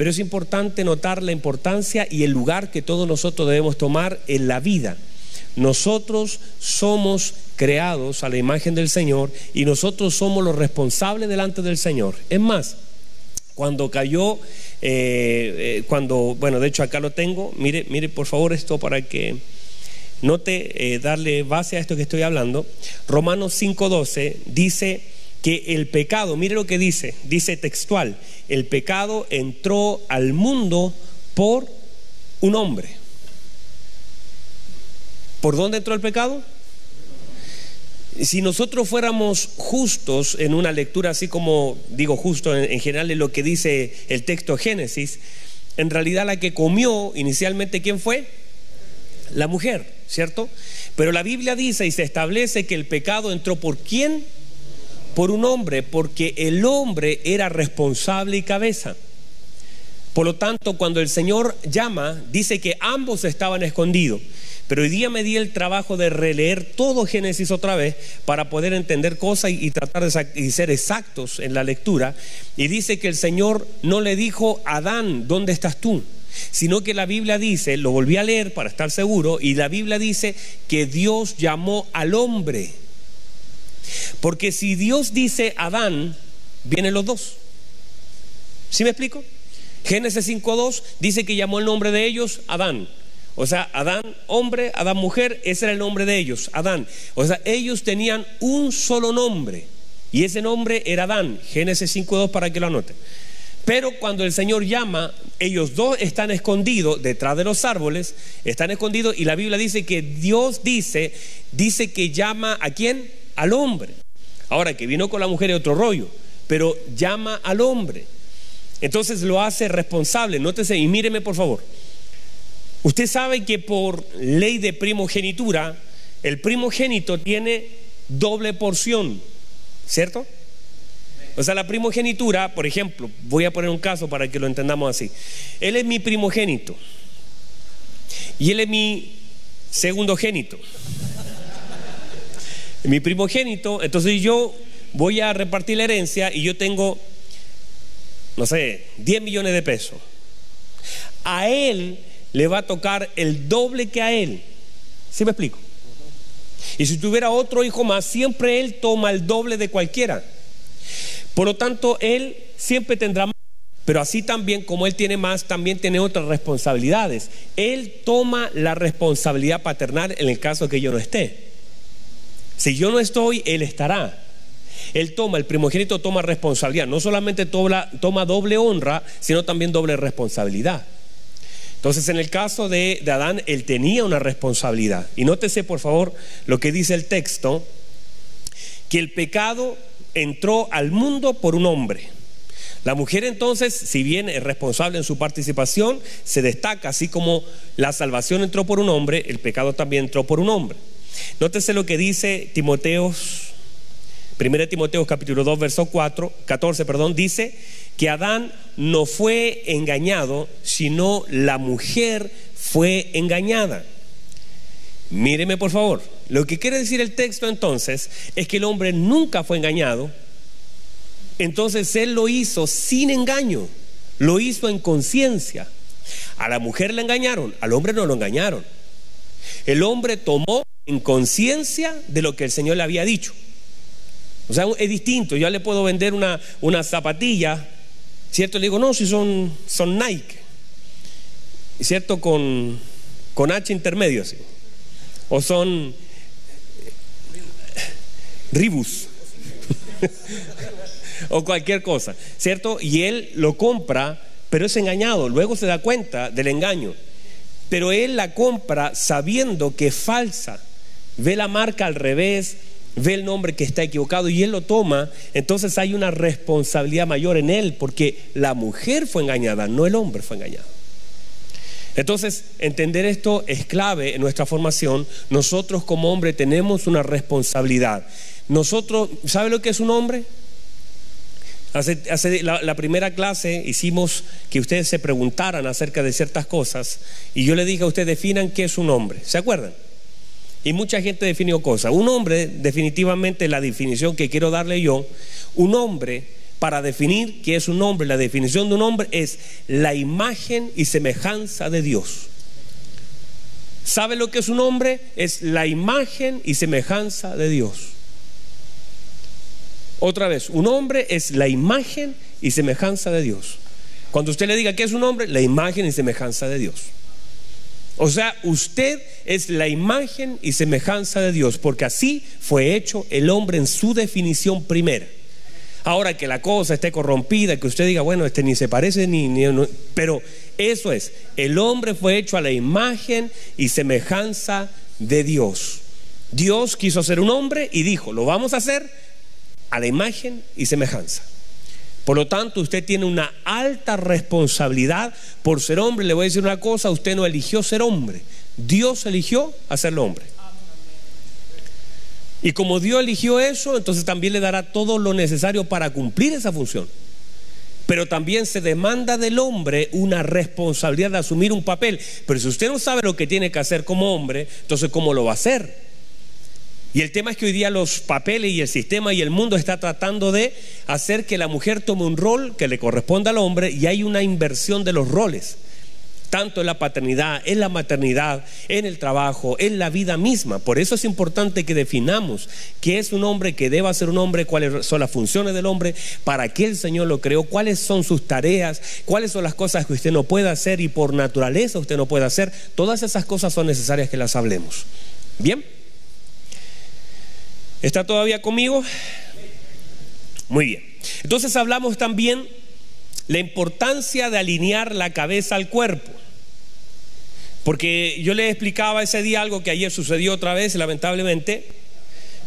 pero es importante notar la importancia y el lugar que todos nosotros debemos tomar en la vida. Nosotros somos creados a la imagen del Señor y nosotros somos los responsables delante del Señor. Es más, cuando cayó, eh, eh, cuando, bueno, de hecho acá lo tengo, mire, mire por favor esto para que note, eh, darle base a esto que estoy hablando. Romanos 5.12 dice que el pecado, mire lo que dice, dice textual, el pecado entró al mundo por un hombre. ¿Por dónde entró el pecado? Si nosotros fuéramos justos en una lectura así como digo justo en, en general en lo que dice el texto Génesis, en realidad la que comió inicialmente, ¿quién fue? La mujer, ¿cierto? Pero la Biblia dice y se establece que el pecado entró por quién? Por un hombre, porque el hombre era responsable y cabeza. Por lo tanto, cuando el Señor llama, dice que ambos estaban escondidos. Pero hoy día me di el trabajo de releer todo Génesis otra vez para poder entender cosas y, tratar de ser exactos en la lectura. Y dice que el Señor no le dijo, Adán, ¿dónde estás tú? Sino que la Biblia dice, lo volví a leer para estar seguro, y la Biblia dice que Dios llamó al hombre. Porque si Dios dice Adán, vienen los dos. ¿Sí me explico? Génesis 5.2 dice que llamó el nombre de ellos Adán. O sea, Adán hombre, Adán mujer, ese era el nombre de ellos, Adán. O sea, ellos tenían un solo nombre y ese nombre era Adán. Génesis 5.2 para que lo anoten. Pero cuando el Señor llama, ellos dos están escondidos detrás de los árboles, están escondidos y la Biblia dice que Dios dice, dice que llama a quién? Al hombre. Ahora que vino con la mujer es otro rollo, pero llama al hombre. Entonces lo hace responsable. Nótese y míreme por favor. Usted sabe que por ley de primogenitura, el primogénito tiene doble porción, ¿cierto? O sea, la primogenitura, por ejemplo, voy a poner un caso para que lo entendamos así. Él es mi primogénito y él es mi segundo génito. Mi primogénito, entonces yo voy a repartir la herencia y yo tengo, no sé, 10 millones de pesos. A él le va a tocar el doble que a él. ¿Sí me explico? Y si tuviera otro hijo más, siempre él toma el doble de cualquiera. Por lo tanto, él siempre tendrá más. Pero así también, como él tiene más, también tiene otras responsabilidades. Él toma la responsabilidad paternal en el caso que yo no esté. Si yo no estoy, él estará. Él toma, el primogénito toma responsabilidad. No solamente toma, doble honra, sino también doble responsabilidad. Entonces, en el caso de, Adán, él tenía una responsabilidad. Y nótese, por favor, lo que dice el texto, que el pecado entró al mundo por un hombre. La mujer entonces, si bien es responsable en su participación, se destaca, así como la salvación entró por un hombre, el pecado también entró por un hombre. Nótese lo que dice Timoteos, 1 Timoteo capítulo 2, verso 4, 14, perdón, dice que Adán no fue engañado, sino la mujer fue engañada. Míreme por favor, lo que quiere decir el texto entonces es que el hombre nunca fue engañado, entonces él lo hizo sin engaño, lo hizo en conciencia. A la mujer le engañaron, al hombre no lo engañaron. El hombre tomó en conciencia de lo que el Señor le había dicho. O sea, es distinto. Yo le puedo vender una, una zapatilla ¿Cierto? Le digo, no, si son, son Nike. ¿Cierto? Con, con H intermedio, O son Ribus. o cualquier cosa, ¿cierto? Y él lo compra, pero es engañado. Luego se da cuenta del engaño. Pero él la compra sabiendo que es falsa. Ve la marca al revés, ve el nombre que está equivocado y él lo toma, entonces hay una responsabilidad mayor en él porque la mujer fue engañada, no el hombre fue engañado. Entonces, entender esto es clave en nuestra formación. Nosotros como hombre tenemos una responsabilidad. Nosotros, ¿sabe lo que es un hombre? Hace, la, primera clase hicimos que ustedes se preguntaran acerca de ciertas cosas y yo le dije a ustedes, definan qué es un hombre. ¿Se acuerdan? Y mucha gente definió cosas. Un hombre, definitivamente la definición que quiero darle yo, un hombre para definir qué es un hombre. La definición de un hombre es la imagen y semejanza de Dios. ¿Sabe lo que es un hombre? Es la imagen y semejanza de Dios. Otra vez, un hombre es la imagen y semejanza de Dios. Cuando usted le diga que es un hombre, la imagen y semejanza de Dios. O sea, usted es la imagen y semejanza de Dios, porque así fue hecho el hombre en su definición primera. Ahora que la cosa esté corrompida, que usted diga, bueno, este ni se parece ni, ni pero eso es, el hombre fue hecho a la imagen y semejanza de Dios. Dios quiso ser un hombre y dijo, lo vamos a hacer a la imagen y semejanza. Por lo tanto, usted tiene una alta responsabilidad por ser hombre. Le voy a decir una cosa, usted no eligió ser hombre, Dios eligió hacer hombre. Y como Dios eligió eso, entonces también le dará todo lo necesario para cumplir esa función. Pero también se demanda del hombre una responsabilidad de asumir un papel. Pero si usted no sabe lo que tiene que hacer como hombre, entonces ¿cómo lo va a hacer? Y el tema es que hoy día los papeles y el sistema y el mundo está tratando de hacer que la mujer tome un rol que le corresponda al hombre y hay una inversión de los roles, tanto en la paternidad, en la maternidad, en el trabajo, en la vida misma. Por eso es importante que definamos qué es un hombre, qué deba ser un hombre, cuáles son las funciones del hombre, para qué el Señor lo creó, cuáles son sus tareas, cuáles son las cosas que usted no puede hacer y por naturaleza usted no puede hacer. Todas esas cosas son necesarias que las hablemos. Bien. ¿Está todavía conmigo? Muy bien. Entonces hablamos también la importancia de alinear la cabeza al cuerpo. Porque yo le explicaba ese día algo que ayer sucedió otra vez, lamentablemente.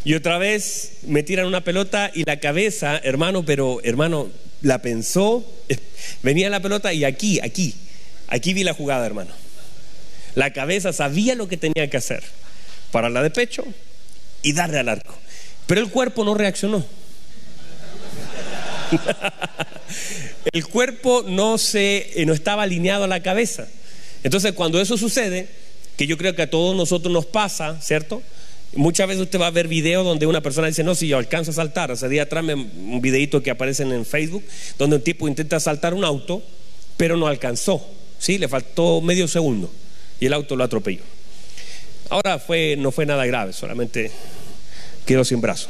Y otra vez me tiran una pelota y la cabeza, hermano, pero hermano, la pensó, venía la pelota y aquí, aquí, aquí vi la jugada, hermano. La cabeza sabía lo que tenía que hacer, pararla de pecho y darle al arco. Pero el cuerpo no reaccionó. el cuerpo no, se, eh, no estaba alineado a la cabeza. Entonces, cuando eso sucede, que yo creo que a todos nosotros nos pasa, ¿cierto? Muchas veces usted va a ver videos donde una persona dice, no, si yo alcanzo a saltar. Hace día atrás un videito que aparece en Facebook, donde un tipo intenta saltar un auto, pero no alcanzó. ¿sí? Le faltó medio segundo y el auto lo atropelló. Ahora fue, no fue nada grave, solamente quedó sin brazo.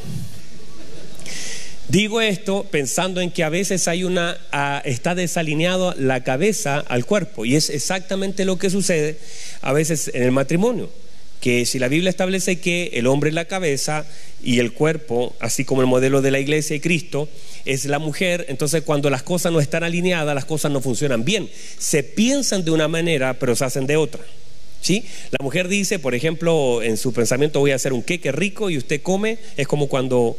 Digo esto pensando en que a veces hay una está desalineado la cabeza al cuerpo y es exactamente lo que sucede a veces en el matrimonio, que si la Biblia establece que el hombre es la cabeza y el cuerpo, así como el modelo de la iglesia y Cristo, es la mujer, entonces cuando las cosas no están alineadas, las cosas no funcionan bien. Se piensan de una manera, pero se hacen de otra. ¿Sí? La mujer dice, por ejemplo, en su pensamiento voy a hacer un queque rico y usted come, es como cuando...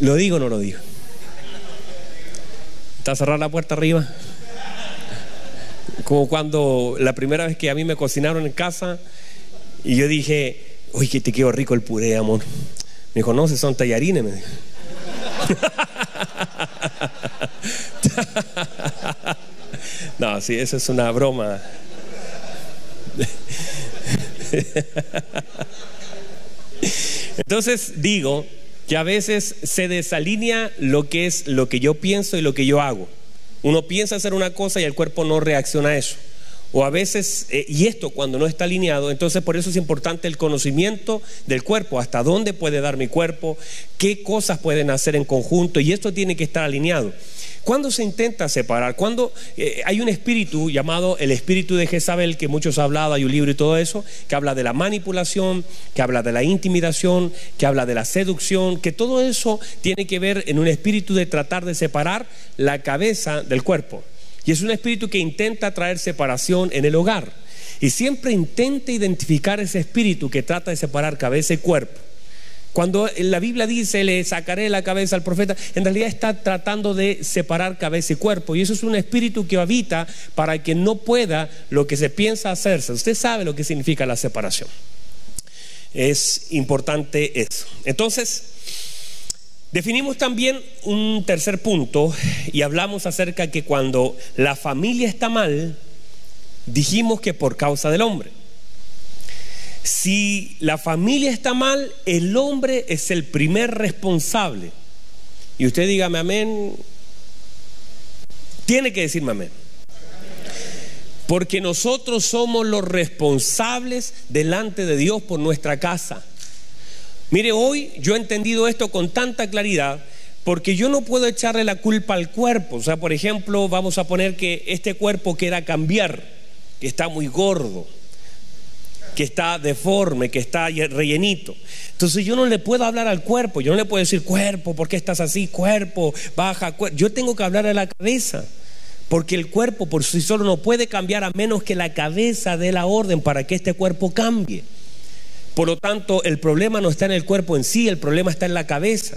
¿Lo digo o no lo digo? ¿Está cerrada la puerta arriba? Como cuando la primera vez que a mí me cocinaron en casa y yo dije, uy, que te quedó rico el puré, amor. Me dijo, no, si son tallarines, me dijo. No, sí, eso es una broma. Entonces digo que a veces se desalinea lo que es lo que yo pienso y lo que yo hago. Uno piensa hacer una cosa y el cuerpo no reacciona a eso. O a veces, eh, y esto cuando no está alineado, entonces por eso es importante el conocimiento del cuerpo, hasta dónde puede dar mi cuerpo, qué cosas pueden hacer en conjunto, y esto tiene que estar alineado. ¿Cuándo se intenta separar? Cuando eh, hay un espíritu llamado el espíritu de Jezabel, que muchos han hablado, hay un libro y todo eso, que habla de la manipulación, que habla de la intimidación, que habla de la seducción, que todo eso tiene que ver en un espíritu de tratar de separar la cabeza del cuerpo. Y es un espíritu que intenta traer separación en el hogar. Y siempre intenta identificar ese espíritu que trata de separar cabeza y cuerpo. Cuando la Biblia dice, le sacaré la cabeza al profeta, en realidad está tratando de separar cabeza y cuerpo. Y eso es un espíritu que habita para que no pueda lo que se piensa hacerse. Usted sabe lo que significa la separación. Es importante eso. Entonces, definimos también un tercer punto y hablamos acerca que cuando la familia está mal, dijimos que por causa del hombre. Si la familia está mal, el hombre es el primer responsable. y usted dígame amén, tiene que decirme amén. Porque nosotros somos los responsables delante de Dios por nuestra casa. Mire, hoy yo he entendido esto con tanta claridad porque yo no puedo echarle la culpa al cuerpo. O sea, por ejemplo, vamos a poner que este cuerpo quiera cambiar, que está muy gordo, que está deforme, que está rellenito. Entonces yo no le puedo hablar al cuerpo, yo no le puedo decir cuerpo, ¿por qué estás así? Cuerpo, baja, cuerpo. Yo tengo que hablar a la cabeza. Porque el cuerpo por sí solo no puede cambiar a menos que la cabeza dé la orden para que este cuerpo cambie. Por lo tanto, el problema no está en el cuerpo en sí, el problema está en la cabeza.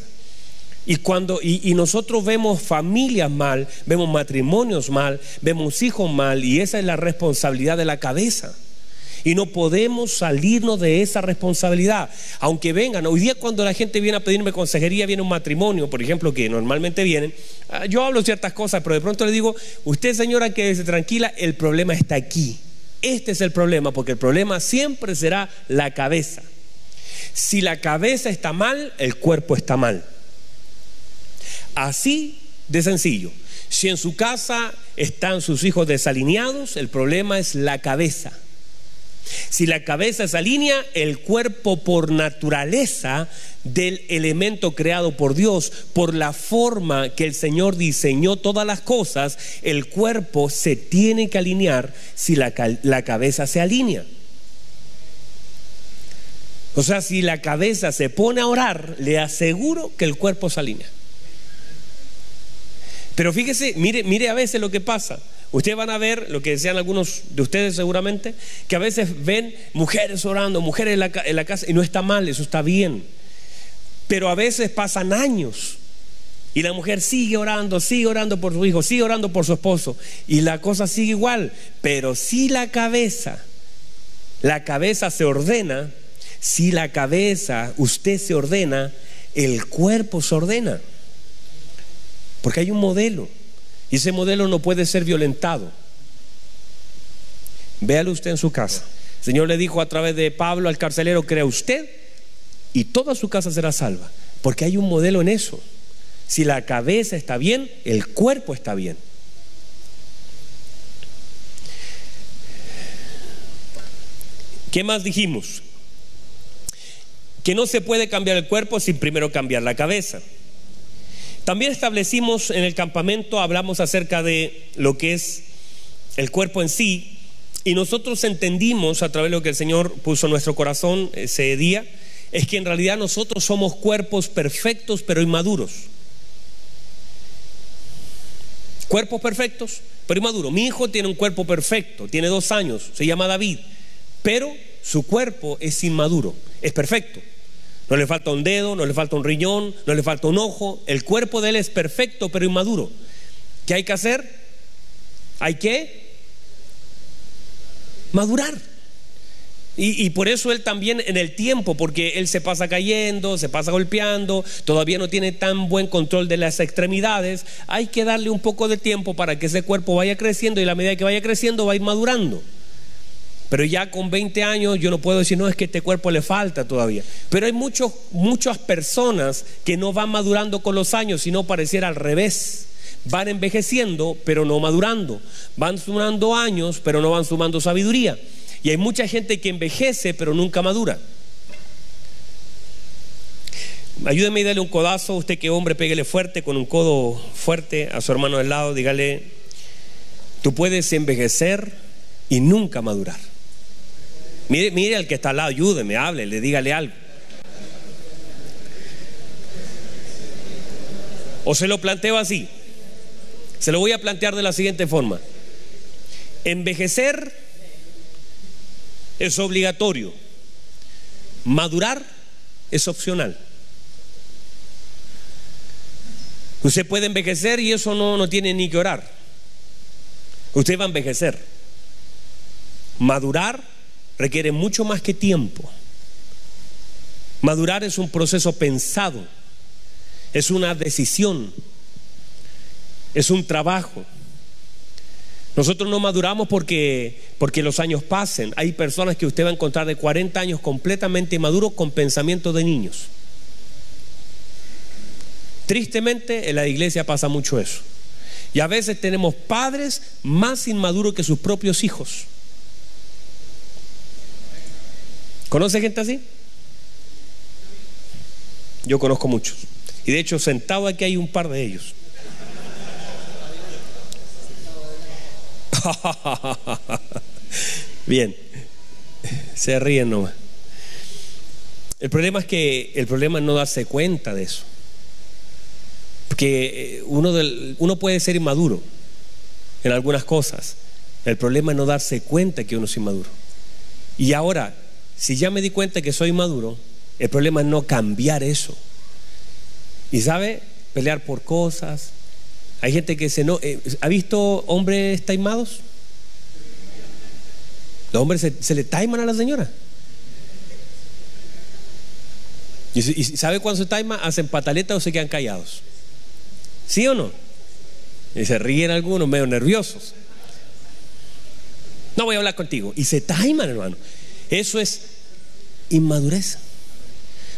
Y cuando y, nosotros vemos familias mal, vemos matrimonios mal, vemos hijos mal, y esa es la responsabilidad de la cabeza. Y no podemos salirnos de esa responsabilidad. Aunque vengan, hoy día cuando la gente viene a pedirme consejería, viene un matrimonio, por ejemplo, que normalmente vienen, ah, yo hablo ciertas cosas, pero de pronto le digo, usted señora, quédese tranquila, el problema está aquí. Este es el problema, porque el problema siempre será la cabeza. Si la cabeza está mal, el cuerpo está mal. Así de sencillo. Si en su casa están sus hijos desalineados, el problema es la cabeza. Si la cabeza se alinea, el cuerpo por naturaleza del elemento creado por Dios, por la forma que el Señor diseñó todas las cosas, el cuerpo se tiene que alinear si la, la cabeza se alinea. O sea, si la cabeza se pone a orar, le aseguro que el cuerpo se alinea. Pero fíjese, mire, mire a veces lo que pasa. Ustedes van a ver lo que decían algunos de ustedes seguramente, que a veces ven mujeres orando, mujeres en la, en la casa, y no está mal, eso está bien. Pero a veces pasan años y la mujer sigue orando, sigue orando por su hijo, sigue orando por su esposo, y la cosa sigue igual. Pero si la cabeza, la cabeza se ordena, si la cabeza, usted se ordena, el cuerpo se ordena. Porque hay un modelo. Y ese modelo no puede ser violentado. Véalo usted en su casa. El Señor le dijo a través de Pablo al carcelero, crea usted y toda su casa será salva. Porque hay un modelo en eso. Si la cabeza está bien, el cuerpo está bien. ¿Qué más dijimos? Que no se puede cambiar el cuerpo sin primero cambiar la cabeza. También establecimos en el campamento, hablamos acerca de lo que es el cuerpo en sí, y nosotros entendimos a través de lo que el Señor puso en nuestro corazón ese día, es que en realidad nosotros somos cuerpos perfectos pero inmaduros. Cuerpos perfectos pero inmaduros. Mi hijo tiene un cuerpo perfecto, tiene dos años, se llama David, pero su cuerpo es inmaduro, es perfecto. No le falta un dedo, no le falta un riñón, no le falta un ojo. El cuerpo de él es perfecto pero inmaduro. ¿Qué hay que hacer? Hay que madurar. Y, por eso él también en el tiempo, porque él se pasa cayendo, se pasa golpeando, todavía no tiene tan buen control de las extremidades, hay que darle un poco de tiempo para que ese cuerpo vaya creciendo y la medida que vaya creciendo va a ir madurando. Pero ya con 20 años yo no puedo decir, no, es que este cuerpo le falta todavía. Pero hay muchos, muchas personas que no van madurando con los años, sino pareciera al revés. Van envejeciendo, pero no madurando. Van sumando años, pero no van sumando sabiduría. Y hay mucha gente que envejece, pero nunca madura. Ayúdeme y dale un codazo, usted que hombre, pégale fuerte, con un codo fuerte a su hermano del lado, dígale, tú puedes envejecer y nunca madurar. Mire, mire al que está al lado, ayúdeme, le dígale algo. O se lo planteo así. Se lo voy a plantear de la siguiente forma. Envejecer es obligatorio. Madurar es opcional. Usted puede envejecer y eso no, no tiene ni que orar. Usted va a envejecer. Madurar requiere mucho más que tiempo. Madurar es un proceso pensado, es una decisión, es un trabajo. Nosotros no maduramos porque, porque los años pasen. Hay personas que usted va a encontrar de 40 años completamente maduros con pensamientos de niños. Tristemente en la iglesia pasa mucho eso. Y a veces tenemos padres más inmaduros que sus propios hijos. ¿Conoce gente así? Yo conozco muchos. Y de hecho, sentado aquí hay un par de ellos. Bien, se ríen nomás. El problema es que el problema es no darse cuenta de eso. Porque eh, uno, uno puede ser inmaduro en algunas cosas. El problema es no darse cuenta que uno es inmaduro. Y ahora, si ya me di cuenta que soy inmaduro, el problema es no cambiar eso. Y sabe, pelear por cosas. Hay gente que se no. Eh, ¿Ha visto hombres taimados? Los hombres se, le taiman a la señora. ¿Y, sabe cuándo se taima? Hacen pataletas o se quedan callados. ¿Sí o no? Y se ríen algunos medio nerviosos. No voy a hablar contigo. Y se taiman, hermano. Eso es inmadurez.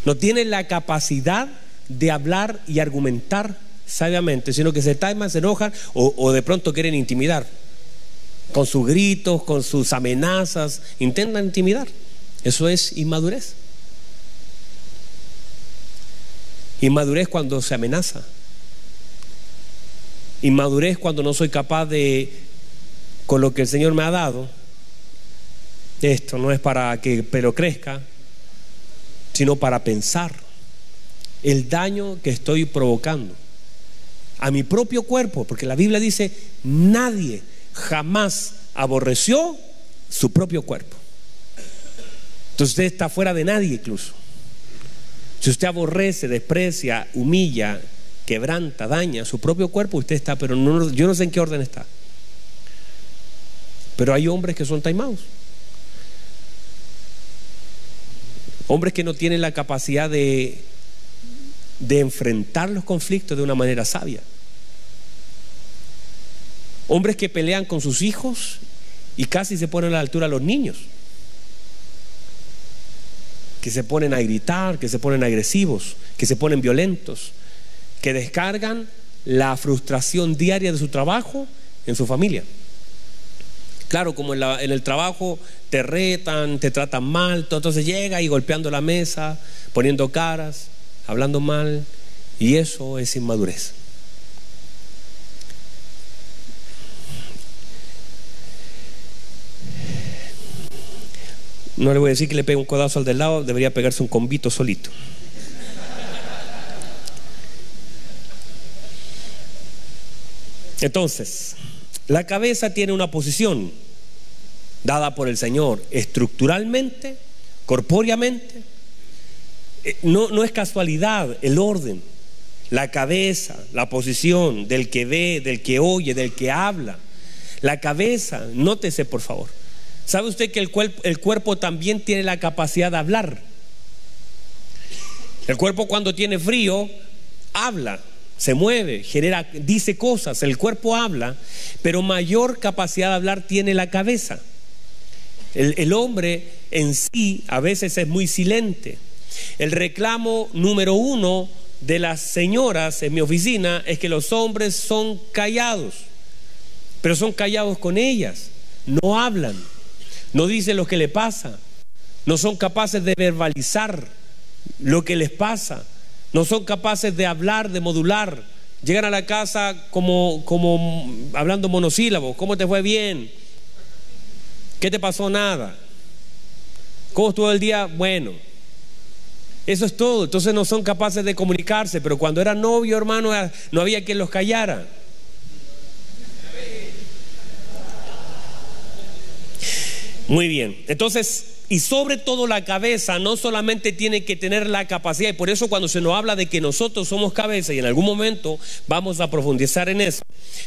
No tienen la capacidad de hablar y argumentar sabiamente, sino que se taiman, se enojan o, o de pronto quieren intimidar con sus gritos, con sus amenazas, intentan intimidar. Eso es inmadurez. Inmadurez cuando se amenaza. Inmadurez cuando no soy capaz de, con lo que el Señor me ha dado, esto no es para que el pelo crezca, sino para pensar el daño que estoy provocando a mi propio cuerpo, porque la Biblia dice, nadie jamás aborreció su propio cuerpo. Entonces usted está fuera de nadie incluso. Si usted aborrece, desprecia, humilla, quebranta, daña su propio cuerpo, usted está, pero no, yo no sé en qué orden está. Pero hay hombres que son taimados. Hombres que no tienen la capacidad de, de enfrentar los conflictos de una manera sabia. Hombres que pelean con sus hijos y casi se ponen a la altura a los niños. Que se ponen a gritar, que se ponen agresivos, que se ponen violentos, que descargan la frustración diaria de su trabajo en su familia. Claro, como en, el trabajo te retan, te tratan mal, entonces llega y golpeando la mesa, poniendo caras, hablando mal, y eso es inmadurez. No le voy a decir que le pegue un codazo al del lado, debería pegarse un convito solito. Entonces, la cabeza tiene una posición dada por el Señor estructuralmente, corpóreamente. Eh, no, no es casualidad el orden, la cabeza, la posición del que ve, del que oye, del que habla. La cabeza, nótese por favor, ¿Sabe usted que el, el cuerpo también tiene la capacidad de hablar? El cuerpo cuando tiene frío habla, se mueve, genera, dice cosas, el cuerpo habla, pero mayor capacidad de hablar tiene la cabeza. El, hombre en sí a veces es muy silente. El reclamo número uno de las señoras en mi oficina es que los hombres son callados, pero son callados con ellas, no hablan no dicen lo que le pasa, no son capaces de verbalizar lo que les pasa, no son capaces de hablar, de modular. Llegan a la casa como, como hablando monosílabos, ¿cómo te fue bien? ¿Qué te pasó? Nada. ¿Cómo estuvo el día? Bueno. Eso es todo. Entonces no son capaces de comunicarse, pero cuando era novio, hermano, no había quien los callara. Muy bien, entonces, y sobre todo la cabeza no solamente tiene que tener la capacidad, y por eso cuando se nos habla de que nosotros somos cabeza, y en algún momento vamos a profundizar en eso,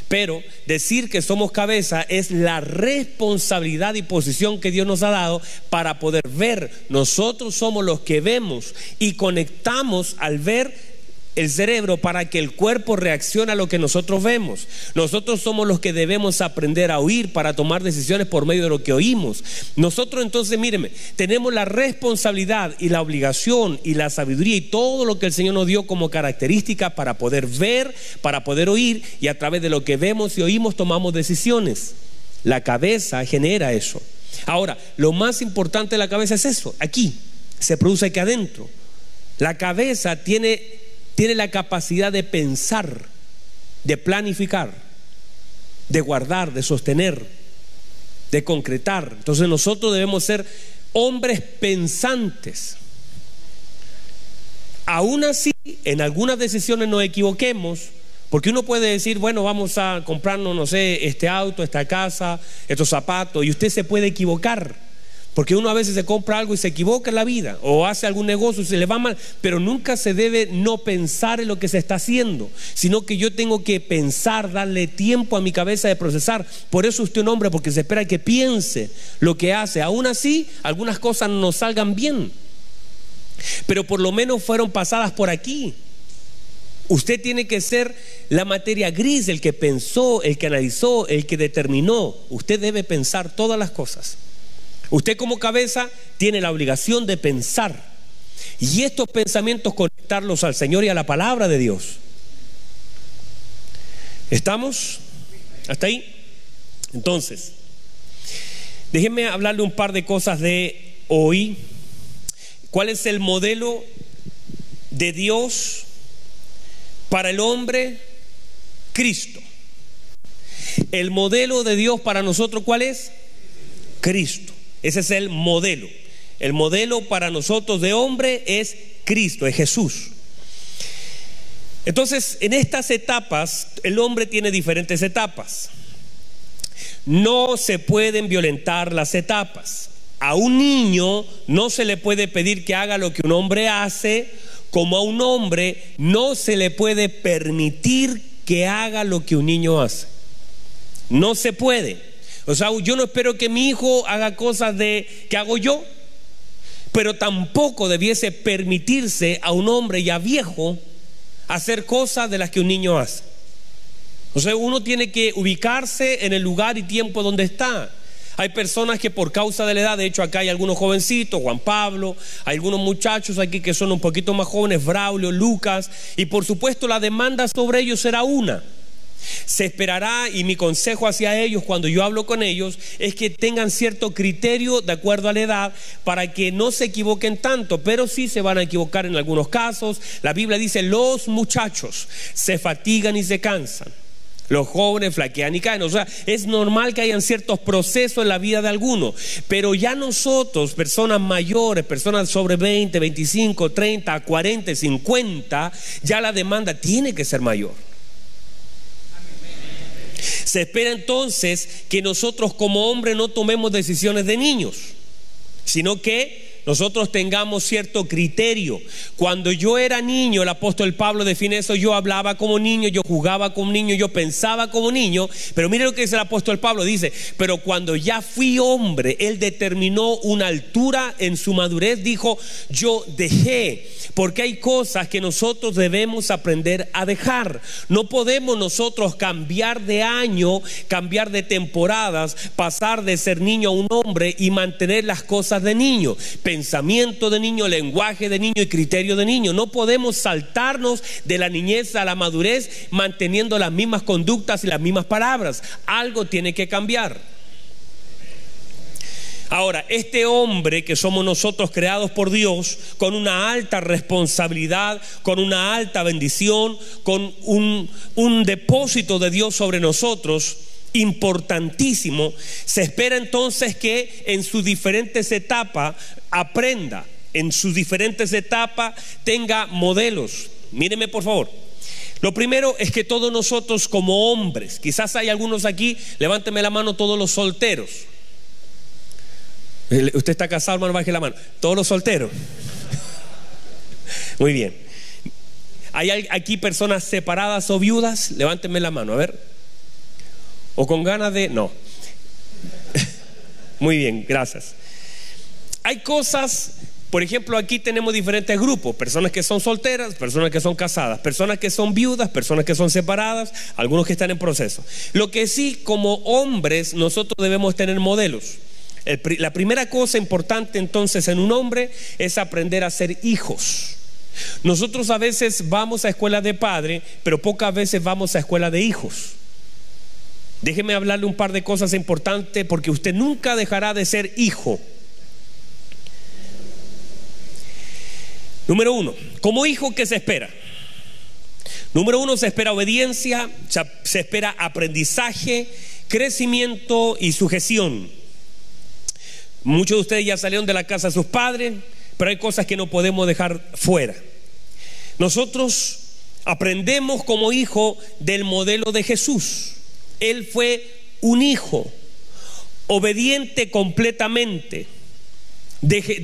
pero decir que somos cabeza es la responsabilidad y posición que Dios nos ha dado para poder ver. Nosotros somos los que vemos y conectamos al ver el cerebro para que el cuerpo reaccione a lo que nosotros vemos. Nosotros somos los que debemos aprender a oír para tomar decisiones por medio de lo que oímos. Nosotros entonces, míreme, tenemos la responsabilidad y la obligación y la sabiduría y todo lo que el Señor nos dio como característica para poder ver, para poder oír y a través de lo que vemos y oímos tomamos decisiones. La cabeza genera eso. Ahora, lo más importante de la cabeza es eso, aquí, se produce aquí adentro. La cabeza tiene, tiene la capacidad de pensar, de planificar, de guardar, de sostener, de concretar. Entonces nosotros debemos ser hombres pensantes. Aún así, en algunas decisiones nos equivoquemos, porque uno puede decir, bueno, vamos a comprarnos, no sé, este auto, esta casa, estos zapatos, y usted se puede equivocar. Porque uno a veces se compra algo y se equivoca en la vida, o hace algún negocio y se le va mal, pero nunca se debe no pensar en lo que se está haciendo, sino que yo tengo que pensar, darle tiempo a mi cabeza de procesar. Por eso usted un hombre, porque se espera que piense lo que hace. Aún así, algunas cosas no salgan bien, pero por lo menos fueron pasadas por aquí. Usted tiene que ser la materia gris, el que pensó, el que analizó, el que determinó. Usted debe pensar todas las cosas. Usted como cabeza tiene la obligación de pensar y estos pensamientos conectarlos al Señor y a la palabra de Dios. ¿Estamos? ¿Hasta ahí? Entonces, déjenme hablarle un par de cosas de hoy. ¿Cuál es el modelo de Dios para el hombre? Cristo. El modelo de Dios para nosotros, ¿cuál es? Cristo. Ese es el modelo. El modelo para nosotros de hombre es Cristo, es Jesús. Entonces, en estas etapas, el hombre tiene diferentes etapas. No se pueden violentar las etapas. A un niño no se le puede pedir que haga lo que un hombre hace, como a un hombre no se le puede permitir que haga lo que un niño hace. No se puede. O sea, yo no espero que mi hijo haga cosas de que hago yo, pero tampoco debiese permitirse a un hombre ya viejo hacer cosas de las que un niño hace. O sea, uno tiene que ubicarse en el lugar y tiempo donde está. Hay personas que por causa de la edad, de hecho acá hay algunos jovencitos, Juan Pablo, algunos muchachos aquí que son un poquito más jóvenes, Braulio, Lucas, y por supuesto la demanda sobre ellos será una. Se esperará y mi consejo hacia ellos cuando yo hablo con ellos es que tengan cierto criterio de acuerdo a la edad para que no se equivoquen tanto, pero sí se van a equivocar en algunos casos. La Biblia dice, los muchachos se fatigan y se cansan. Los jóvenes flaquean y caen. O sea, es normal que hayan ciertos procesos en la vida de algunos. Pero ya nosotros, personas mayores, personas sobre 20, 25, 30, 40, 50, ya la demanda tiene que ser mayor. Se espera entonces que nosotros como hombres no tomemos decisiones de niños, sino que nosotros tengamos cierto criterio. Cuando yo era niño, el apóstol Pablo define eso, yo hablaba como niño, yo jugaba como niño, yo pensaba como niño, pero mire lo que dice el apóstol Pablo, dice, pero cuando ya fui hombre, él determinó una altura en su madurez, dijo, yo dejé, porque hay cosas que nosotros debemos aprender a dejar. No podemos nosotros cambiar de año, cambiar de temporadas, pasar de ser niño a un hombre y mantener las cosas de niño pensamiento de niño, lenguaje de niño y criterio de niño. No podemos saltarnos de la niñez a la madurez manteniendo las mismas conductas y las mismas palabras. Algo tiene que cambiar. Ahora, este hombre que somos nosotros creados por Dios, con una alta responsabilidad, con una alta bendición, con un, depósito de Dios sobre nosotros, importantísimo, se espera entonces que en sus diferentes etapas aprenda, en sus diferentes etapas tenga modelos. Míreme por favor. Lo primero es que todos nosotros como hombres, quizás hay algunos aquí, levánteme la mano todos los solteros. Usted está casado, hermano, baje la mano. Todos los solteros. Muy bien. ¿Hay aquí personas separadas o viudas? Levánteme la mano, a ver. ¿O con ganas de.? No. Muy bien, gracias. Hay cosas Por ejemplo, aquí tenemos diferentes grupos, personas que son solteras, personas que son casadas, personas que son viudas, personas que son separadas, algunos que están en proceso. Lo que sí, como hombres, nosotros debemos tener modelos. la primera cosa importante entonces en un hombre es aprender a ser hijos. Nosotros a veces vamos a escuela de padre, pero pocas veces vamos a escuela de hijos. Déjeme hablarle un par de cosas importantes porque usted nunca dejará de ser hijo. Número uno, como hijo, ¿qué se espera? Número uno, se espera obediencia, se espera aprendizaje, crecimiento y sujeción. Muchos de ustedes ya salieron de la casa de sus padres, pero hay cosas que no podemos dejar fuera. Nosotros aprendemos como hijo del modelo de Jesús. Él fue un hijo, obediente completamente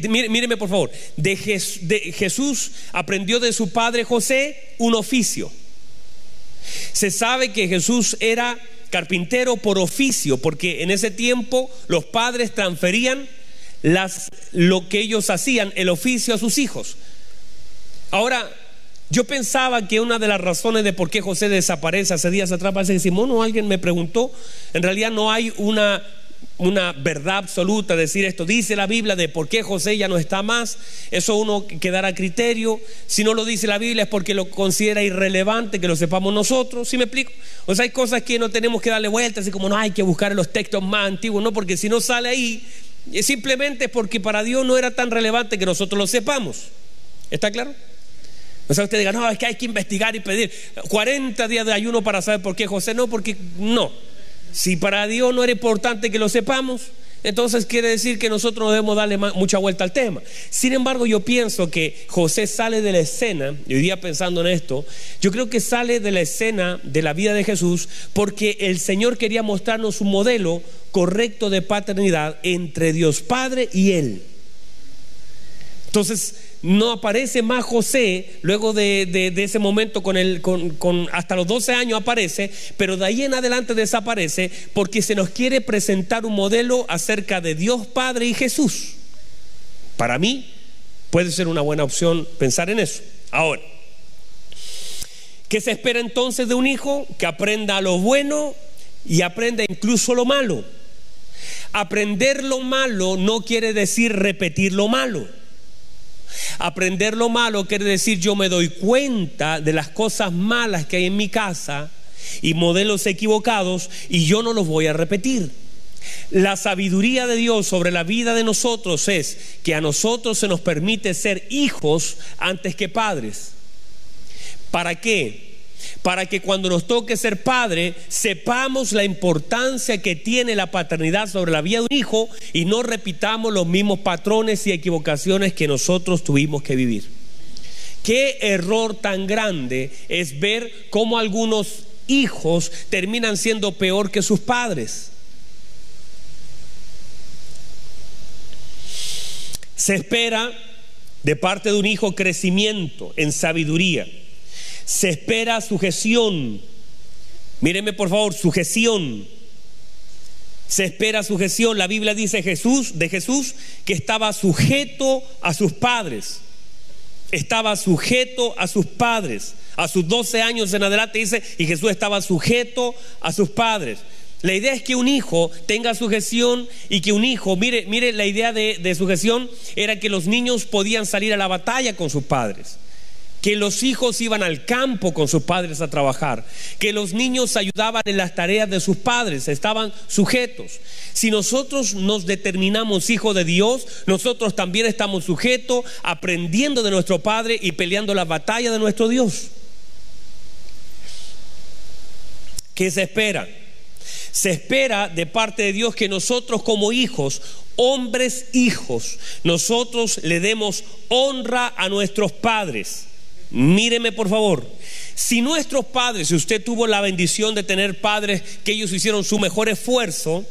míreme por favor, de, Jesús aprendió de su padre José un oficio. Se sabe que Jesús era carpintero por oficio, porque en ese tiempo los padres transferían lo que ellos hacían, el oficio a sus hijos. Ahora, yo pensaba que una de las razones de por qué José desaparece hace días atrás, parece que Simón o alguien me preguntó, en realidad no hay una una verdad absoluta, decir esto, dice la Biblia de por qué José ya no está más, eso uno quedará a criterio, si no lo dice la Biblia es porque lo considera irrelevante que lo sepamos nosotros, ¿sí me explico? O sea, hay cosas que no tenemos que darle vueltas, así como no hay que buscar en los textos más antiguos, no, porque si no sale ahí, simplemente es porque para Dios no era tan relevante que nosotros lo sepamos. ¿Está claro? O sea, usted diga, no, es que hay que investigar y pedir 40 días de ayuno para saber por qué José no, porque no. Si para Dios no era importante que lo sepamos, entonces quiere decir que nosotros no debemos darle mucha vuelta al tema. Sin embargo, yo pienso que José sale de la escena, hoy día pensando en esto, yo creo que sale de la escena de la vida de Jesús porque el Señor quería mostrarnos un modelo correcto de paternidad entre Dios Padre y Él. Entonces, no aparece más José luego de, ese momento con, el, con, hasta los 12 años aparece, pero de ahí en adelante desaparece porque se nos quiere presentar un modelo acerca de Dios Padre y Jesús. Para mí puede ser una buena opción pensar en eso. Ahora, ¿qué se espera entonces de un hijo? Que aprenda lo bueno y aprenda incluso lo malo. Aprender lo malo no quiere decir repetir lo malo. Aprender lo malo quiere decir yo me doy cuenta de las cosas malas que hay en mi casa y modelos equivocados y yo no los voy a repetir. La sabiduría de Dios sobre la vida de nosotros es que a nosotros se nos permite ser hijos antes que padres. ¿Para qué? Para que cuando nos toque ser padre sepamos la importancia que tiene la paternidad sobre la vida de un hijo y no repitamos los mismos patrones y equivocaciones que nosotros tuvimos que vivir. Qué error tan grande es ver cómo algunos hijos terminan siendo peor que sus padres. Se espera de parte de un hijo crecimiento en sabiduría se espera sujeción. Míreme por favor, sujeción. Se espera sujeción. La Biblia dice Jesús, de Jesús, que estaba sujeto a sus padres. Estaba sujeto a sus padres. A sus 12 años en adelante dice, y Jesús estaba sujeto a sus padres. La idea es que un hijo tenga sujeción y que un hijo, mire, mire, la idea de, de sujeción era que los niños podían salir a la batalla con sus padres que los hijos iban al campo con sus padres a trabajar, que los niños ayudaban en las tareas de sus padres, estaban sujetos. Si nosotros nos determinamos hijos de Dios, nosotros también estamos sujetos, aprendiendo de nuestro Padre y peleando la batalla de nuestro Dios. ¿Qué se espera? Se espera de parte de Dios que nosotros como hijos, hombres hijos, nosotros le demos honra a nuestros padres Míreme por favor, si nuestros padres, si usted tuvo la bendición de tener padres que ellos hicieron su mejor esfuerzo,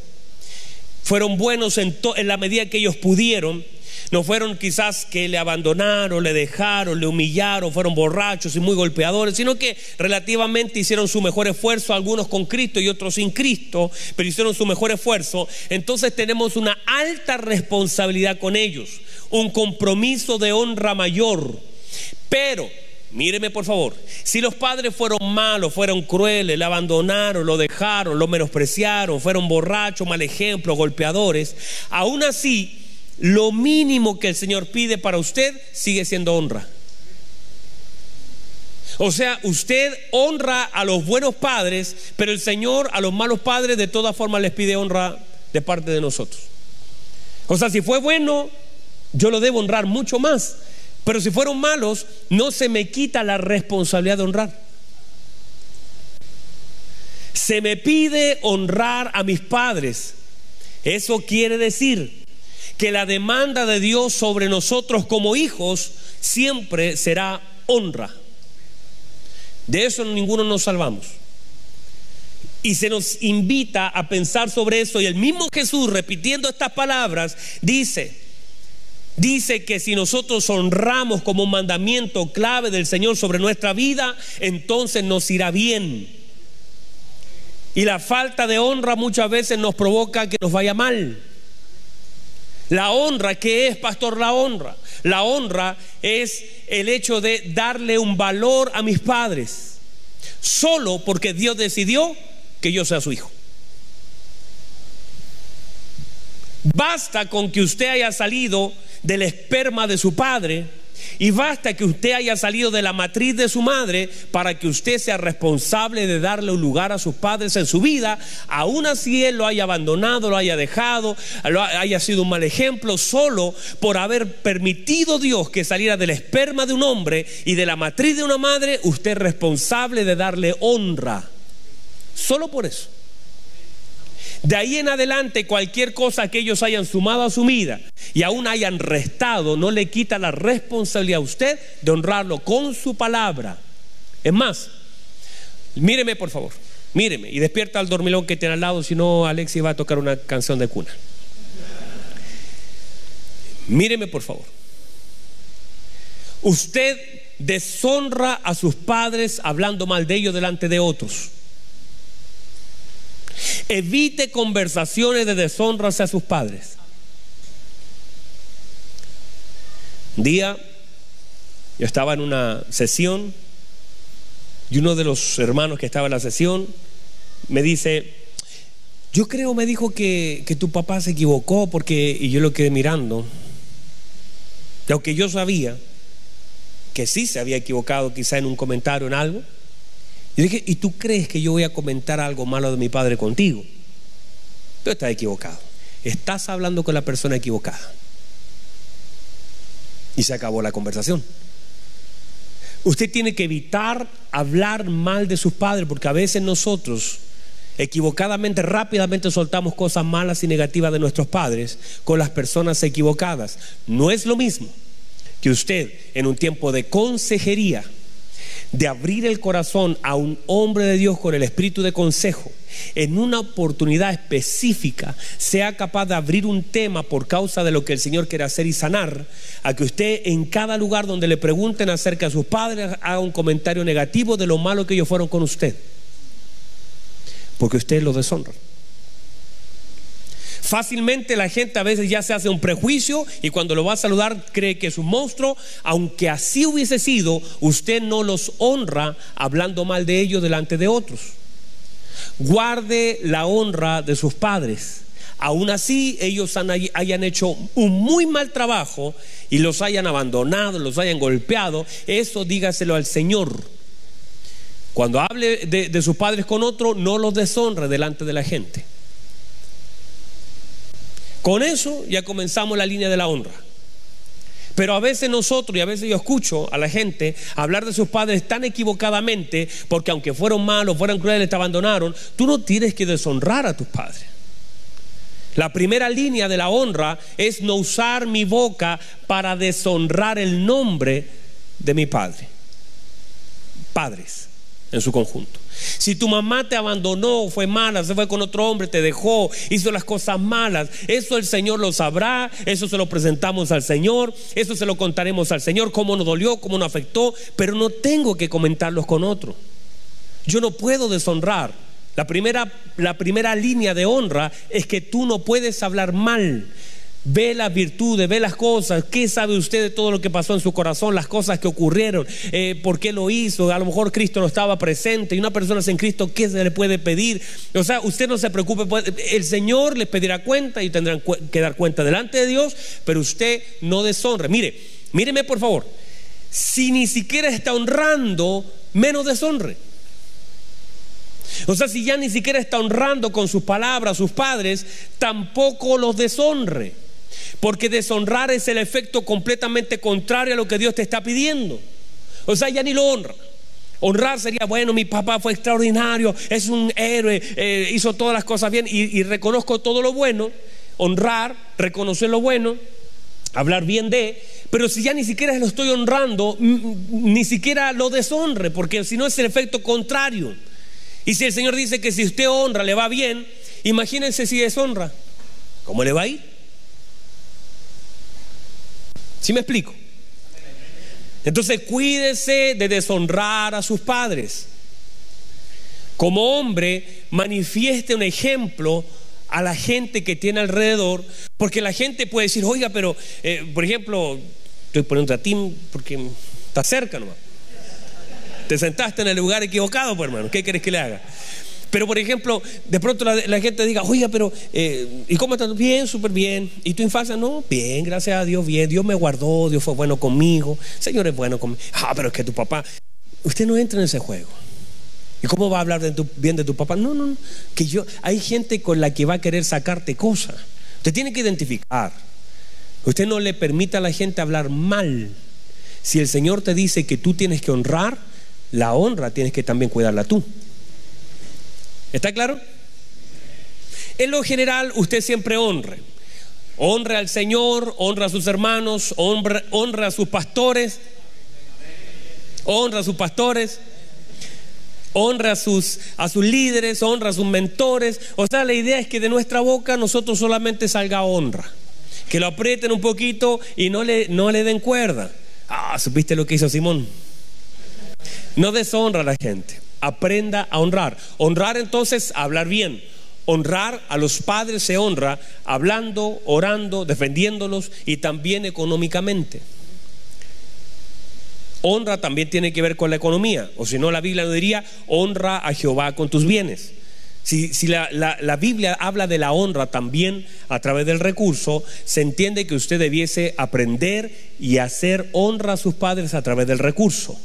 fueron buenos en, en la medida que ellos pudieron, No fueron quizás que le abandonaron, le dejaron, le humillaron, fueron borrachos y muy golpeadores, sino que relativamente hicieron su mejor esfuerzo, algunos con Cristo y otros sin Cristo, pero hicieron su mejor esfuerzo. Entonces tenemos una alta responsabilidad con ellos, un compromiso de honra mayor. Pero Míreme por favor, si los padres fueron malos, fueron crueles, le abandonaron, lo dejaron, lo menospreciaron, fueron borrachos, mal ejemplo, golpeadores, aún así lo mínimo que el Señor pide para usted sigue siendo honra. O sea, usted honra a los buenos padres, pero el Señor a los malos padres de todas formas les pide honra de parte de nosotros. O sea, si fue bueno, yo lo debo honrar mucho más. Pero si fueron malos, no se me quita la responsabilidad de honrar. Se me pide honrar a mis padres. Eso quiere decir que la demanda de Dios sobre nosotros como hijos siempre será honra. De eso ninguno nos salvamos. Y se nos invita a pensar sobre eso. Y el mismo Jesús, repitiendo estas palabras, dice, dice que si nosotros honramos como un mandamiento clave del Señor sobre nuestra vida, entonces nos irá bien. Y la falta de honra muchas veces nos provoca que nos vaya mal. La honra, ¿qué es, pastor? La honra. La honra es el hecho de darle un valor a mis padres, solo porque Dios decidió que yo sea su hijo. Basta con que usted haya salido del esperma de su padre y basta que usted haya salido de la matriz de su madre para que usted sea responsable de darle un lugar a sus padres en su vida, aún así él lo haya abandonado, lo haya dejado, lo haya sido un mal ejemplo, solo por haber permitido Dios que saliera del esperma de un hombre y de la matriz de una madre, usted es responsable de darle honra. Solo por eso. De ahí en adelante, cualquier cosa que ellos hayan sumado a su vida y aún hayan restado, no le quita la responsabilidad a usted de honrarlo con su palabra. Es más, míreme por favor, míreme y despierta al dormilón que tiene al lado, si no, Alexi va a tocar una canción de cuna. Míreme por favor. Usted deshonra a sus padres hablando mal de ellos delante de otros. Evite conversaciones de deshonra hacia sus padres. Un día yo estaba en una sesión y uno de los hermanos que estaba en la sesión me dice, yo creo, me dijo que, que tu papá se equivocó porque, y yo lo quedé mirando, y aunque yo sabía que sí se había equivocado quizá en un comentario, en algo, y dije, ¿y tú crees que yo voy a comentar algo malo de mi padre contigo? Tú estás equivocado. Estás hablando con la persona equivocada. Y se acabó la conversación. Usted tiene que evitar hablar mal de sus padres porque a veces nosotros equivocadamente, rápidamente soltamos cosas malas y negativas de nuestros padres con las personas equivocadas. No es lo mismo que usted en un tiempo de consejería de abrir el corazón a un hombre de Dios con el espíritu de consejo, en una oportunidad específica, sea capaz de abrir un tema por causa de lo que el Señor quiere hacer y sanar, a que usted en cada lugar donde le pregunten acerca de sus padres haga un comentario negativo de lo malo que ellos fueron con usted, porque usted lo deshonra. Fácilmente la gente a veces ya se hace un prejuicio y cuando lo va a saludar cree que es un monstruo, aunque así hubiese sido, usted no los honra hablando mal de ellos delante de otros. Guarde la honra de sus padres. Aún así ellos hayan hecho un muy mal trabajo y los hayan abandonado, los hayan golpeado, eso dígaselo al Señor. Cuando hable de sus padres con otro, no los deshonre delante de la gente. Con eso ya comenzamos la línea de la honra. Pero a veces nosotros, y a veces yo escucho a la gente hablar de sus padres tan equivocadamente, porque aunque fueron malos, fueron crueles, te abandonaron, tú no tienes que deshonrar a tus padres. La primera línea de la honra es no usar mi boca para deshonrar el nombre de mi padre. Padres en su conjunto. Si tu mamá te abandonó, fue mala, se fue con otro hombre, te dejó, hizo las cosas malas, eso el Señor lo sabrá, eso se lo presentamos al Señor, eso se lo contaremos al Señor, cómo nos dolió, cómo nos afectó, pero no tengo que comentarlos con otro. Yo no puedo deshonrar. La primera, la primera línea de honra es que tú no puedes hablar mal Ve las virtudes, ve las cosas. ¿Qué sabe usted de todo lo que pasó en su corazón? Las cosas que ocurrieron. Eh, ¿Por qué lo hizo? A lo mejor Cristo no estaba presente. Y una persona sin Cristo, ¿qué se le puede pedir? O sea, usted no se preocupe. Pues, el Señor le pedirá cuenta y tendrán que dar cuenta delante de Dios. Pero usted no deshonre. Mire, míreme por favor. Si ni siquiera está honrando, menos deshonre. O sea, si ya ni siquiera está honrando con sus palabras a sus padres, tampoco los deshonre. Porque deshonrar es el efecto completamente contrario a lo que Dios te está pidiendo. O sea, ya ni lo honra. Honrar sería, bueno, mi papá fue extraordinario, es un héroe, eh, hizo todas las cosas bien y, y reconozco todo lo bueno. Honrar, reconocer lo bueno, hablar bien de, pero si ya ni siquiera lo estoy honrando, ni siquiera lo deshonre, porque si no es el efecto contrario. Y si el Señor dice que si usted honra le va bien, imagínense si deshonra, ¿cómo le va a ir? ¿Sí me explico? Entonces cuídese de deshonrar a sus padres. Como hombre, manifieste un ejemplo a la gente que tiene alrededor, porque la gente puede decir, oiga, pero, eh, por ejemplo, estoy poniendo a ti porque está cerca nomás. Te sentaste en el lugar equivocado, pues hermano, ¿qué querés que le haga? Pero, por ejemplo, de pronto la, gente diga, oiga, pero, eh, ¿y cómo estás? Bien, súper bien. ¿Y tu infancia? No, bien, gracias a Dios, bien. Dios me guardó, Dios fue bueno conmigo. Señor es bueno conmigo. Ah, pero es que tu papá, usted no entra en ese juego. ¿Y cómo va a hablar de tu, bien de tu papá? No, no, no. Que yo, hay gente con la que va a querer sacarte cosas. Usted tiene que identificar. Usted no le permita a la gente hablar mal. Si el Señor te dice que tú tienes que honrar, la honra tienes que también cuidarla tú. ¿Está claro? En lo general, usted siempre honre. Honre al Señor, honra a sus hermanos, honra, honra a sus pastores, honra a sus pastores, honra a sus, a sus líderes, honra a sus mentores. O sea, la idea es que de nuestra boca nosotros solamente salga honra. Que lo aprieten un poquito y no le, no le den cuerda. Ah, ¿supiste lo que hizo Simón? No deshonra a la gente aprenda a honrar. Honrar entonces, hablar bien. Honrar a los padres se honra hablando, orando, defendiéndolos y también económicamente. Honra también tiene que ver con la economía, o si no la Biblia no diría, honra a Jehová con tus bienes. Si, si la, la, Biblia habla de la honra también a través del recurso, se entiende que usted debiese aprender y hacer honra a sus padres a través del recurso.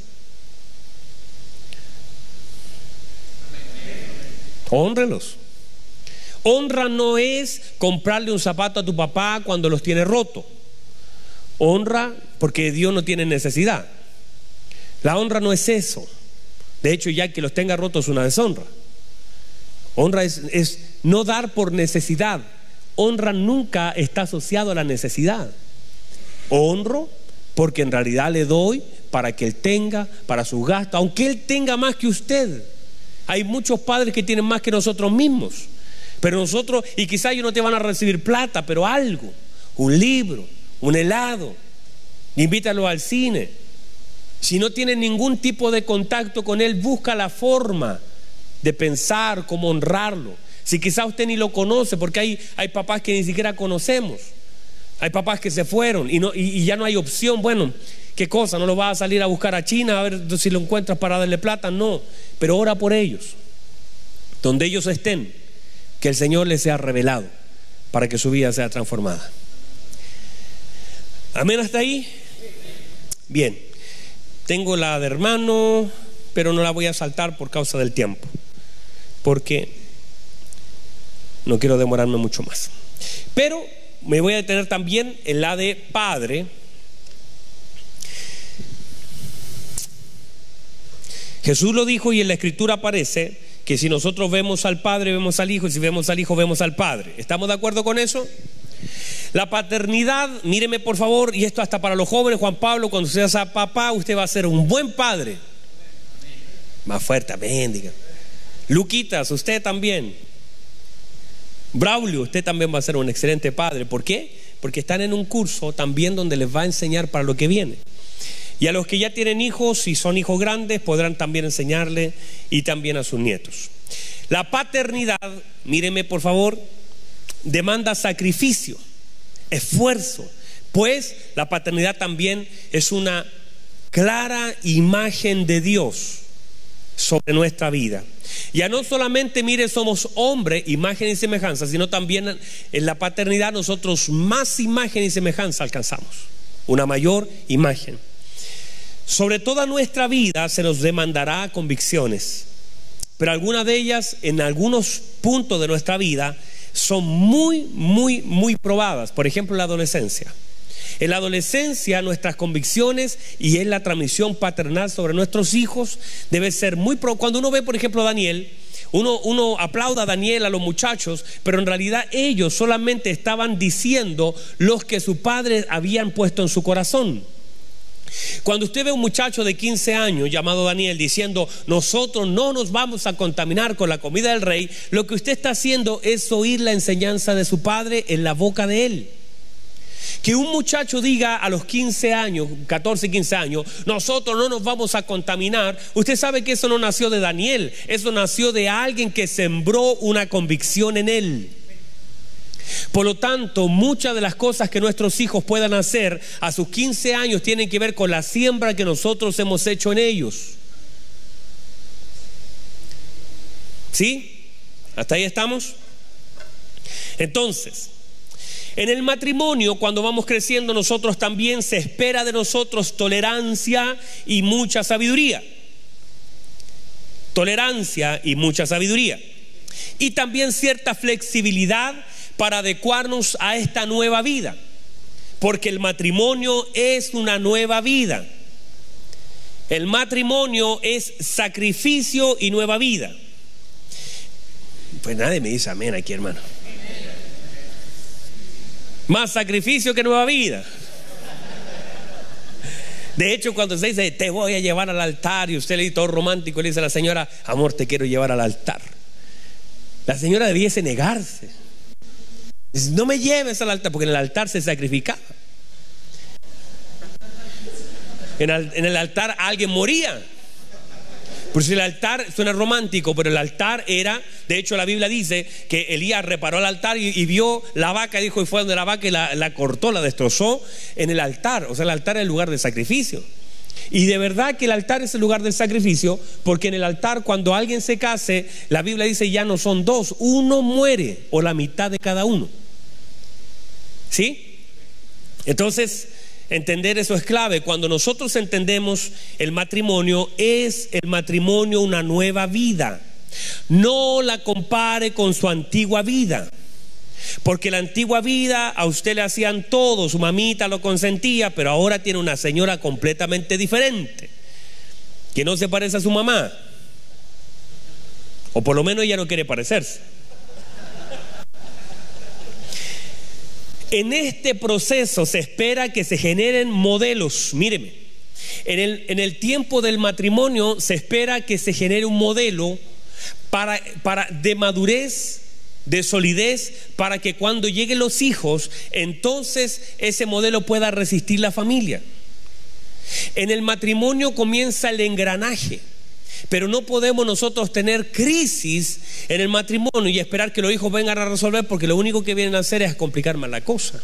Honrelos. Honra no es comprarle un zapato a tu papá cuando los tiene roto. Honra porque Dios no tiene necesidad. La honra no es eso. De hecho, ya que los tenga rotos es una deshonra. Honra es, es no dar por necesidad. Honra nunca está asociado a la necesidad. Honro porque en realidad le doy para que él tenga, para su gasto, aunque él tenga más que usted. Hay muchos padres que tienen más que nosotros mismos. Pero nosotros, y quizás ellos no te van a recibir plata, pero algo, un libro, un helado, invítalo al cine. Si no tiene ningún tipo de contacto con él, busca la forma de pensar cómo honrarlo. Si quizás usted ni lo conoce, porque hay, hay papás que ni siquiera conocemos. Hay papás que se fueron y, no, y ya no hay opción. Bueno, ¿Qué cosa? ¿No lo vas a salir a buscar a China a ver si lo encuentras para darle plata? No, pero ora por ellos. Donde ellos estén, que el Señor les sea revelado para que su vida sea transformada. Amén hasta ahí. Bien, tengo la de hermano, pero no la voy a saltar por causa del tiempo, porque no quiero demorarme mucho más. Pero me voy a detener también en la de padre Jesús lo dijo y en la escritura aparece que si nosotros vemos al Padre, vemos al Hijo, y si vemos al Hijo, vemos al Padre. ¿Estamos de acuerdo con eso? La paternidad, míreme por favor, y esto hasta para los jóvenes, Juan Pablo, cuando sea papá, usted va a ser un buen padre. Más fuerte, amén, Luquitas, usted también. Braulio, usted también va a ser un excelente padre. ¿Por qué? Porque están en un curso también donde les va a enseñar para lo que viene. Y a los que ya tienen hijos y son hijos grandes podrán también enseñarle y también a sus nietos. La paternidad, míreme por favor, demanda sacrificio, esfuerzo, pues la paternidad también es una clara imagen de Dios sobre nuestra vida. Ya no solamente, mire, somos hombre, imagen y semejanza, sino también en la paternidad nosotros más imagen y semejanza alcanzamos, una mayor imagen. Sobre toda nuestra vida se nos demandará convicciones, pero algunas de ellas en algunos puntos de nuestra vida son muy, muy, muy probadas. Por ejemplo, la adolescencia. En la adolescencia nuestras convicciones y en la transmisión paternal sobre nuestros hijos debe ser muy... Pro Cuando uno ve, por ejemplo, a Daniel, uno, uno, aplauda a Daniel, a los muchachos, pero en realidad ellos solamente estaban diciendo los que sus padres habían puesto en su corazón. Cuando usted ve a un muchacho de 15 años llamado Daniel diciendo, nosotros no nos vamos a contaminar con la comida del rey, lo que usted está haciendo es oír la enseñanza de su padre en la boca de él. Que un muchacho diga a los 15 años, 14, 15 años, nosotros no nos vamos a contaminar, usted sabe que eso no nació de Daniel, eso nació de alguien que sembró una convicción en él. Por lo tanto, muchas de las cosas que nuestros hijos puedan hacer a sus 15 años tienen que ver con la siembra que nosotros hemos hecho en ellos. ¿Sí? ¿Hasta ahí estamos? Entonces, en el matrimonio, cuando vamos creciendo, nosotros también se espera de nosotros tolerancia y mucha sabiduría. Tolerancia y mucha sabiduría. Y también cierta flexibilidad para adecuarnos a esta nueva vida. Porque el matrimonio es una nueva vida. El matrimonio es sacrificio y nueva vida. Pues nadie me dice amén aquí, hermano. Más sacrificio que nueva vida. De hecho, cuando se dice, te voy a llevar al altar, y usted le dice todo romántico, le dice a la señora, amor, te quiero llevar al altar. La señora debiese negarse. No me lleves al altar, porque en el altar se sacrificaba. En el, altar alguien moría. Por si el altar suena romántico, pero el altar era, de hecho la Biblia dice que Elías reparó el altar y, vio la vaca, dijo, y fue donde la vaca y la, cortó, la destrozó en el altar. O sea, el altar es el lugar de sacrificio. Y de verdad que el altar es el lugar del sacrificio, porque en el altar cuando alguien se case, la Biblia dice ya no son dos, uno muere o la mitad de cada uno. ¿Sí? Entonces, Entender eso es clave. Cuando nosotros entendemos el matrimonio, es el matrimonio una nueva vida. No la compare con su antigua vida. Porque la antigua vida a usted le hacían todo, su mamita lo consentía, pero ahora tiene una señora completamente diferente, que no se parece a su mamá. O por lo menos ella no quiere parecerse. En este proceso se espera que se generen modelos, míreme, en el, en el tiempo del matrimonio se espera que se genere un modelo para, para, de madurez, de solidez, para que cuando lleguen los hijos, entonces ese modelo pueda resistir la familia. En el matrimonio comienza el engranaje. Pero no podemos nosotros tener crisis en el matrimonio y esperar que los hijos vengan a resolver porque lo único que vienen a hacer es complicar más la cosa.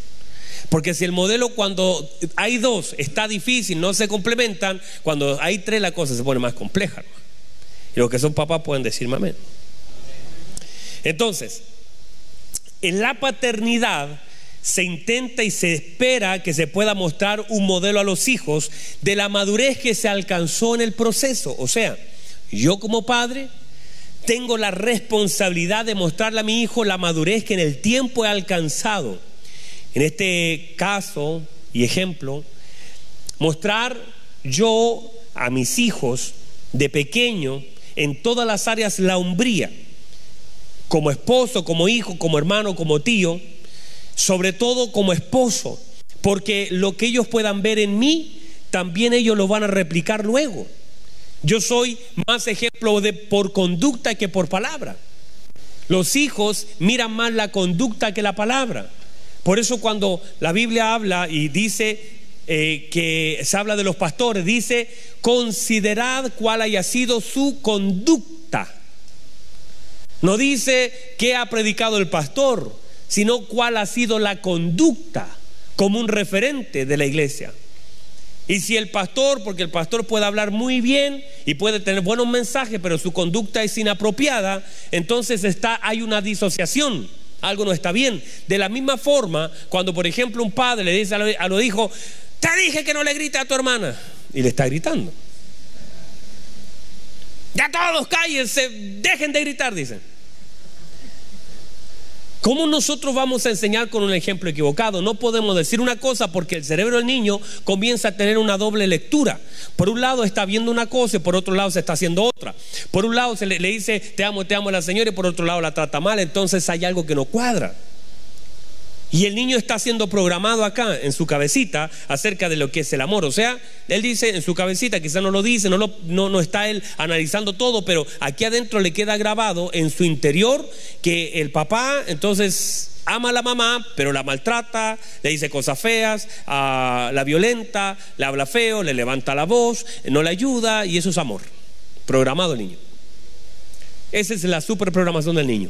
Porque si el modelo cuando hay dos está difícil, no se complementan, cuando hay tres la cosa se pone más compleja. Y los que son papás pueden decirme amén. Entonces, en la paternidad se intenta y se espera que se pueda mostrar un modelo a los hijos de la madurez que se alcanzó en el proceso. O sea, yo como padre tengo la responsabilidad de mostrarle a mi hijo la madurez que en el tiempo he alcanzado. En este caso y ejemplo, mostrar yo a mis hijos de pequeño en todas las áreas la hombría, como esposo, como hijo, como hermano, como tío, sobre todo como esposo, porque lo que ellos puedan ver en mí, también ellos lo van a replicar luego. Yo soy más ejemplo de por conducta que por palabra. Los hijos miran más la conducta que la palabra. Por eso cuando la Biblia habla y dice eh, que se habla de los pastores, dice, considerad cuál haya sido su conducta. No dice qué ha predicado el pastor, sino cuál ha sido la conducta como un referente de la iglesia. Y si el pastor, porque el pastor puede hablar muy bien y puede tener buenos mensajes, pero su conducta es inapropiada, entonces está, hay una disociación. Algo no está bien. De la misma forma, cuando por ejemplo un padre le dice a los hijos, te dije que no le grite a tu hermana, y le está gritando. Ya todos cállense, dejen de gritar, dicen. ¿Cómo nosotros vamos a enseñar con un ejemplo equivocado? No podemos decir una cosa porque el cerebro del niño comienza a tener una doble lectura. Por un lado está viendo una cosa y por otro lado se está haciendo otra. Por un lado se le, dice te amo, te amo a la señora y por otro lado la trata mal. Entonces hay algo que no cuadra. Y el niño está siendo programado acá en su cabecita acerca de lo que es el amor. O sea, él dice en su cabecita, quizá no lo dice, no, no, está él analizando todo, pero aquí adentro le queda grabado en su interior que el papá entonces ama a la mamá, pero la maltrata, le dice cosas feas, la violenta, le habla feo, le levanta la voz, no le ayuda y eso es amor. Programado el niño. Esa es la superprogramación del niño.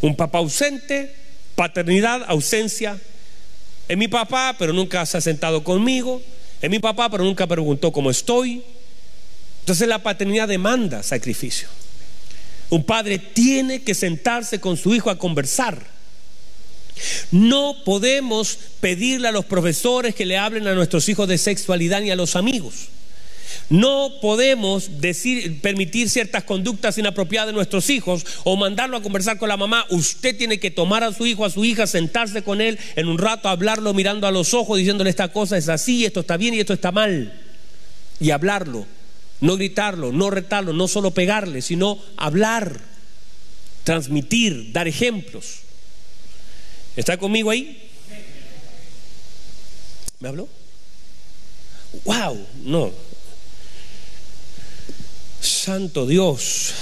Un papá ausente Paternidad, ausencia. Es mi papá, pero nunca se ha sentado conmigo. Es mi papá, pero nunca preguntó cómo estoy. Entonces la paternidad demanda sacrificio. Un padre tiene que sentarse con su hijo a conversar. No podemos pedirle a los profesores que le hablen a nuestros hijos de sexualidad ni a los amigos. No podemos permitir ciertas conductas inapropiadas de nuestros hijos o mandarlo a conversar con la mamá. Usted tiene que tomar a su hijo, a su hija, sentarse con él en un rato, hablarlo mirando a los ojos, diciéndole esta cosa es así, esto está bien y esto está mal. Y hablarlo, no gritarlo, no retarlo, no solo pegarle, sino hablar, transmitir, dar ejemplos. ¿Está conmigo ahí? ¿Me habló? ¡Wow! No, Santo Dios.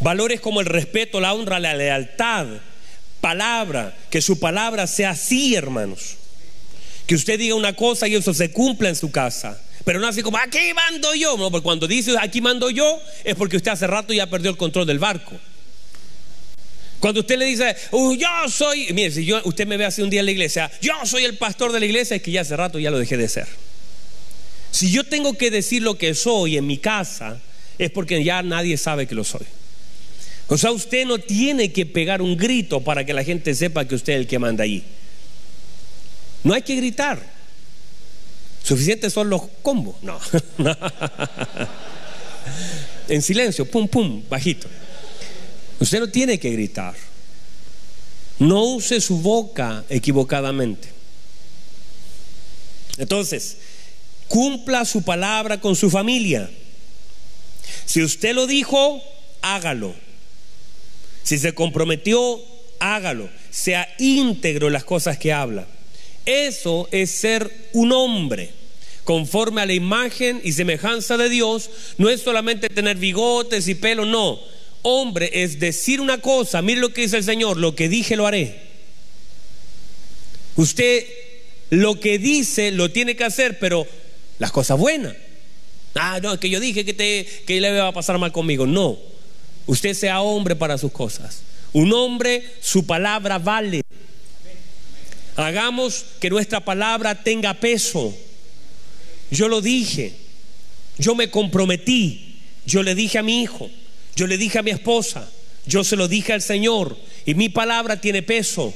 Valores como el respeto, la honra, la lealtad, palabra, que su palabra sea así, hermanos. Que usted diga una cosa y eso se cumpla en su casa. Pero no así como, aquí mando yo. No, porque cuando dice aquí mando yo, es porque usted hace rato ya perdió el control del barco. Cuando usted le dice, uh, yo soy, mire, si yo, usted me ve así un día en la iglesia, yo soy el pastor de la iglesia, es que ya hace rato ya lo dejé de ser. Si yo tengo que decir lo que soy en mi casa, es porque ya nadie sabe que lo soy. O sea, usted no tiene que pegar un grito para que la gente sepa que usted es el que manda ahí. No hay que gritar. Suficientes son los combos. No. en silencio, pum, pum, bajito. Usted no tiene que gritar. No use su boca equivocadamente. Entonces, cumpla su palabra con su familia. Si usted lo dijo, hágalo. Si se comprometió, hágalo. Sea íntegro en las cosas que habla. Eso es ser un hombre conforme a la imagen y semejanza de Dios. No es solamente tener bigotes y pelo, no. Hombre es decir una cosa, mire lo que dice el Señor, lo que dije lo haré. Usted lo que dice lo tiene que hacer, pero las cosas buenas. Ah, no, es que yo dije que, te, que le va a pasar mal conmigo. No, usted sea hombre para sus cosas. Un hombre, su palabra vale. Hagamos que nuestra palabra tenga peso. Yo lo dije, yo me comprometí, yo le dije a mi hijo, yo le dije a mi esposa, yo se lo dije al Señor y mi palabra tiene peso.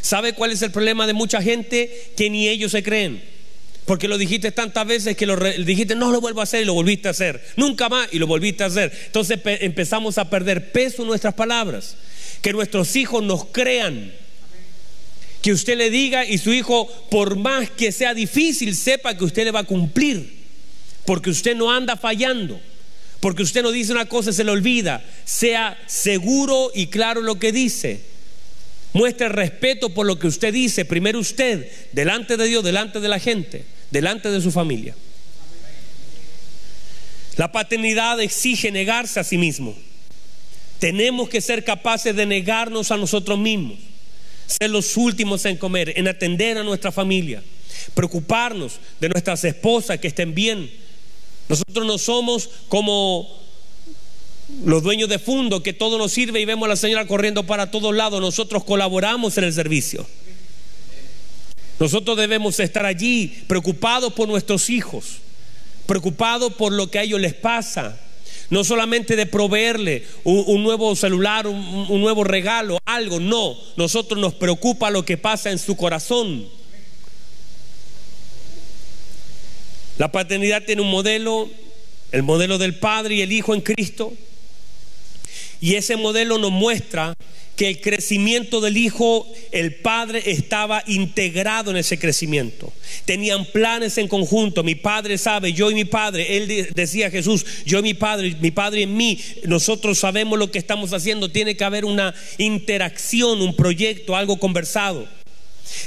¿Sabe cuál es el problema de mucha gente? Que ni ellos se creen. Porque lo dijiste tantas veces que lo dijiste, no lo vuelvo a hacer y lo volviste a hacer. Nunca más y lo volviste a hacer. Entonces empezamos a perder peso en nuestras palabras. Que nuestros hijos nos crean. Que usted le diga y su hijo, por más que sea difícil, sepa que usted le va a cumplir. Porque usted no anda fallando. Porque usted no dice una cosa y se le olvida. Sea seguro y claro lo que dice. Muestre respeto por lo que usted dice, primero usted, delante de Dios, delante de la gente, delante de su familia. La paternidad exige negarse a sí mismo. Tenemos que ser capaces de negarnos a nosotros mismos, ser los últimos en comer, en atender a nuestra familia, preocuparnos de nuestras esposas que estén bien. Nosotros no somos como los dueños de fondo que todo nos sirve y vemos a la señora corriendo para todos lados. Nosotros colaboramos en el servicio. Nosotros debemos estar allí preocupados por nuestros hijos, preocupados por lo que a ellos les pasa. No solamente de proveerle un, nuevo celular, un, nuevo regalo, algo, no. Nosotros nos preocupa lo que pasa en su corazón. La paternidad tiene un modelo, el modelo del Padre y el Hijo en Cristo. Y ese modelo nos muestra que el crecimiento del Hijo, el Padre estaba integrado en ese crecimiento. Tenían planes en conjunto. Mi Padre sabe, yo y mi Padre. Él decía Jesús, yo y mi Padre, mi Padre en mí. Nosotros sabemos lo que estamos haciendo. Tiene que haber una interacción, un proyecto, algo conversado.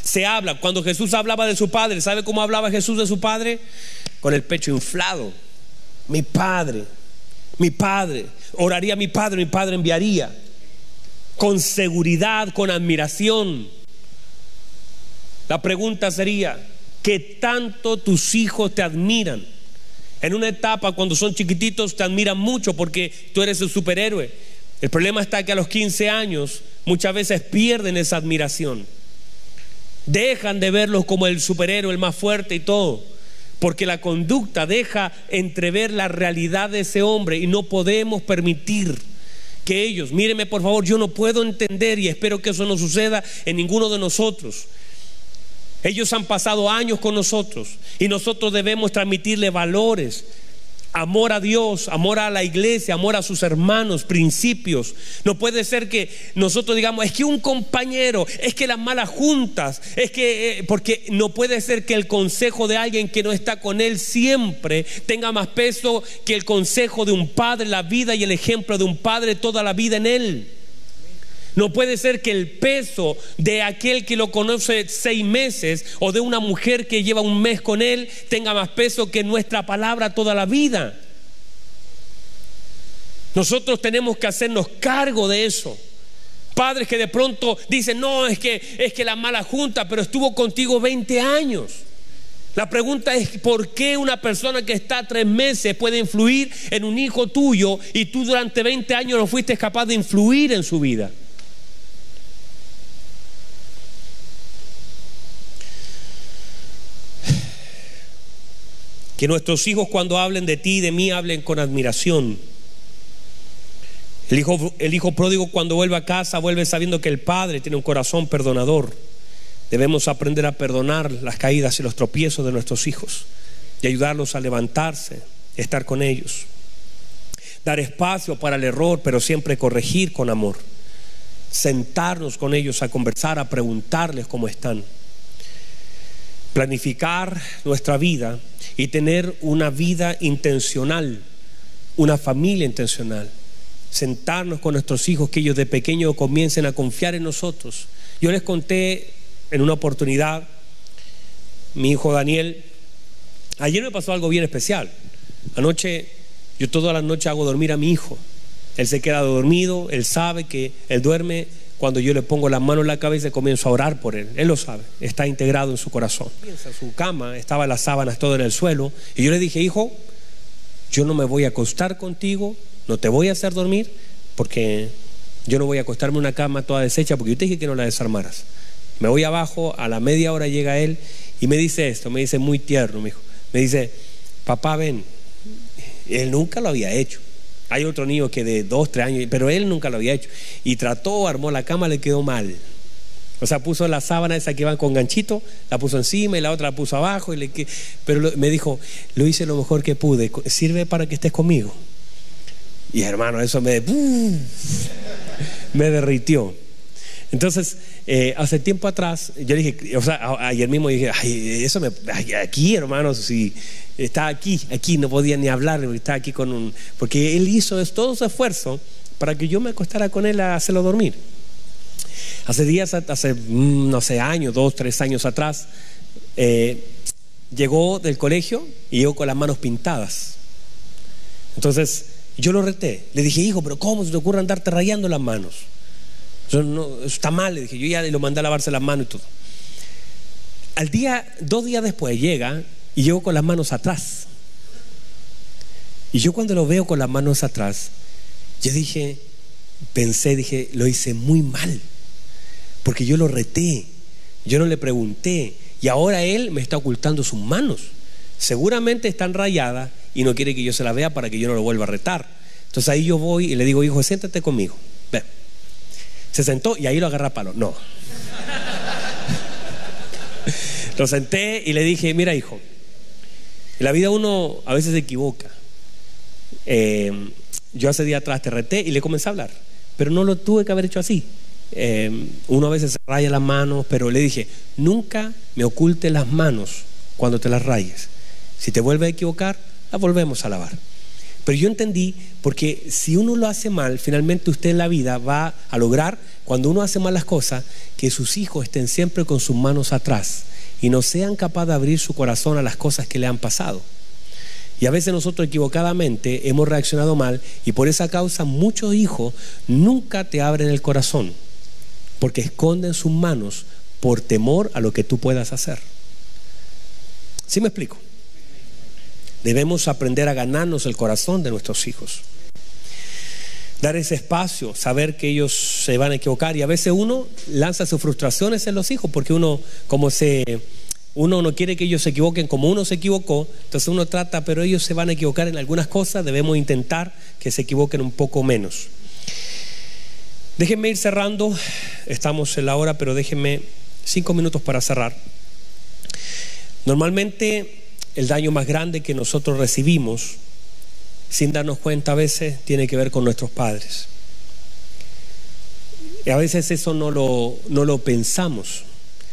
Se habla, cuando Jesús hablaba de su Padre, ¿sabe cómo hablaba Jesús de su Padre? Con el pecho inflado. Mi Padre, mi Padre. Oraría mi Padre, mi Padre enviaría con seguridad, con admiración. La pregunta sería, ¿qué tanto tus hijos te admiran? En una etapa cuando son chiquititos te admiran mucho porque tú eres el superhéroe. El problema está que a los 15 años muchas veces pierden esa admiración. Dejan de verlos como el superhéroe, el más fuerte y todo. Porque la conducta deja entrever la realidad de ese hombre y no podemos permitir que ellos. Míreme por favor, yo no puedo entender y espero que eso no suceda en ninguno de nosotros. Ellos han pasado años con nosotros y nosotros debemos transmitirle valores, amor a Dios, amor a la iglesia, amor a sus hermanos, principios. No puede ser que nosotros digamos, es que un compañero, es que las malas juntas, es que, eh, porque no puede ser que el consejo de alguien que no está con él siempre tenga más peso que el consejo de un padre, la vida y el ejemplo de un padre toda la vida en él. No puede ser que el peso de aquel que lo conoce seis meses o de una mujer que lleva un mes con él tenga más peso que nuestra palabra toda la vida. Nosotros tenemos que hacernos cargo de eso. Padres que de pronto dicen, no, es que es que la mala junta, pero estuvo contigo 20 años. La pregunta es, ¿por qué una persona que está tres meses puede influir en un hijo tuyo y tú durante 20 años no fuiste capaz de influir en su vida? Que nuestros hijos cuando hablen de ti y de mí hablen con admiración. El hijo, el hijo pródigo cuando vuelve a casa vuelve sabiendo que el padre tiene un corazón perdonador. Debemos aprender a perdonar las caídas y los tropiezos de nuestros hijos y ayudarlos a levantarse, estar con ellos. Dar espacio para el error, pero siempre corregir con amor. Sentarnos con ellos a conversar, a preguntarles cómo están. Planificar nuestra vida y tener una vida intencional, una familia intencional. Sentarnos con nuestros hijos, que ellos de pequeños comiencen a confiar en nosotros. Yo les conté en una oportunidad, mi hijo Daniel, ayer me pasó algo bien especial. Anoche, yo todas las noches hago dormir a mi hijo. Él se queda dormido, él sabe que él duerme cuando yo le pongo la mano en la cabeza y comienzo a orar por él. Él lo sabe, está integrado en su corazón. Su cama, estaban las sábanas todo en el suelo. Y yo le dije, hijo, yo no me voy a acostar contigo, no te voy a hacer dormir, porque yo no voy a acostarme en una cama toda deshecha, porque yo te dije que no la desarmaras. Me voy abajo, a la media hora llega él y me dice esto, me dice muy tierno, me Me dice, papá, ven. Él nunca lo había hecho. Hay otro niño que de dos, tres años, pero él nunca lo había hecho. Y trató, armó la cama, le quedó mal. O sea, puso la sábana esa que van con ganchito, la puso encima y la otra la puso abajo. Y le, pero me dijo, lo hice lo mejor que pude, sirve para que estés conmigo. Y hermano, eso me, me derritió. Entonces, eh, hace tiempo atrás, yo dije, o sea, ayer mismo dije, ay, eso me, aquí hermanos, si está aquí, aquí, no podía ni hablar, está aquí con un, porque él hizo todo su esfuerzo para que yo me acostara con él a hacerlo dormir. Hace días, hace, mm, no sé, años, dos, tres años atrás, eh, llegó del colegio y llegó con las manos pintadas. Entonces yo lo reté. Le dije, hijo, pero ¿cómo se te ocurre andarte rayando las manos? Eso, no, está mal, le dije. Yo ya lo mandé a lavarse las manos y todo. Al día, dos días después llega y llego con las manos atrás. Y yo cuando lo veo con las manos atrás, yo dije, pensé, dije, lo hice muy mal. Porque yo lo reté, yo no le pregunté. Y ahora él me está ocultando sus manos. Seguramente están rayadas y no quiere que yo se la vea para que yo no lo vuelva a retar. Entonces ahí yo voy y le digo, hijo, siéntate conmigo. Se sentó y ahí lo agarra palo. No. lo senté y le dije, mira hijo, en la vida uno a veces se equivoca. Eh, yo hace día atrás te reté y le comencé a hablar, pero no lo tuve que haber hecho así. Eh, uno a veces raya las manos, pero le dije, nunca me oculte las manos cuando te las rayes. Si te vuelve a equivocar, la volvemos a lavar. Pero yo entendí, porque si uno lo hace mal, finalmente usted en la vida va a lograr, cuando uno hace mal las cosas, que sus hijos estén siempre con sus manos atrás y no sean capaces de abrir su corazón a las cosas que le han pasado. Y a veces nosotros equivocadamente hemos reaccionado mal y por esa causa muchos hijos nunca te abren el corazón porque esconden sus manos por temor a lo que tú puedas hacer. ¿Sí me explico? Debemos aprender a ganarnos el corazón de nuestros hijos. Dar ese espacio, saber que ellos se van a equivocar. Y a veces uno lanza sus frustraciones en los hijos porque uno, como se, uno no quiere que ellos se equivoquen como uno se equivocó, entonces uno trata, pero ellos se van a equivocar en algunas cosas, debemos intentar que se equivoquen un poco menos. Déjenme ir cerrando, estamos en la hora, pero déjenme cinco minutos para cerrar. Normalmente el daño más grande que nosotros recibimos, sin darnos cuenta a veces, tiene que ver con nuestros padres. Y a veces eso no lo, no lo pensamos,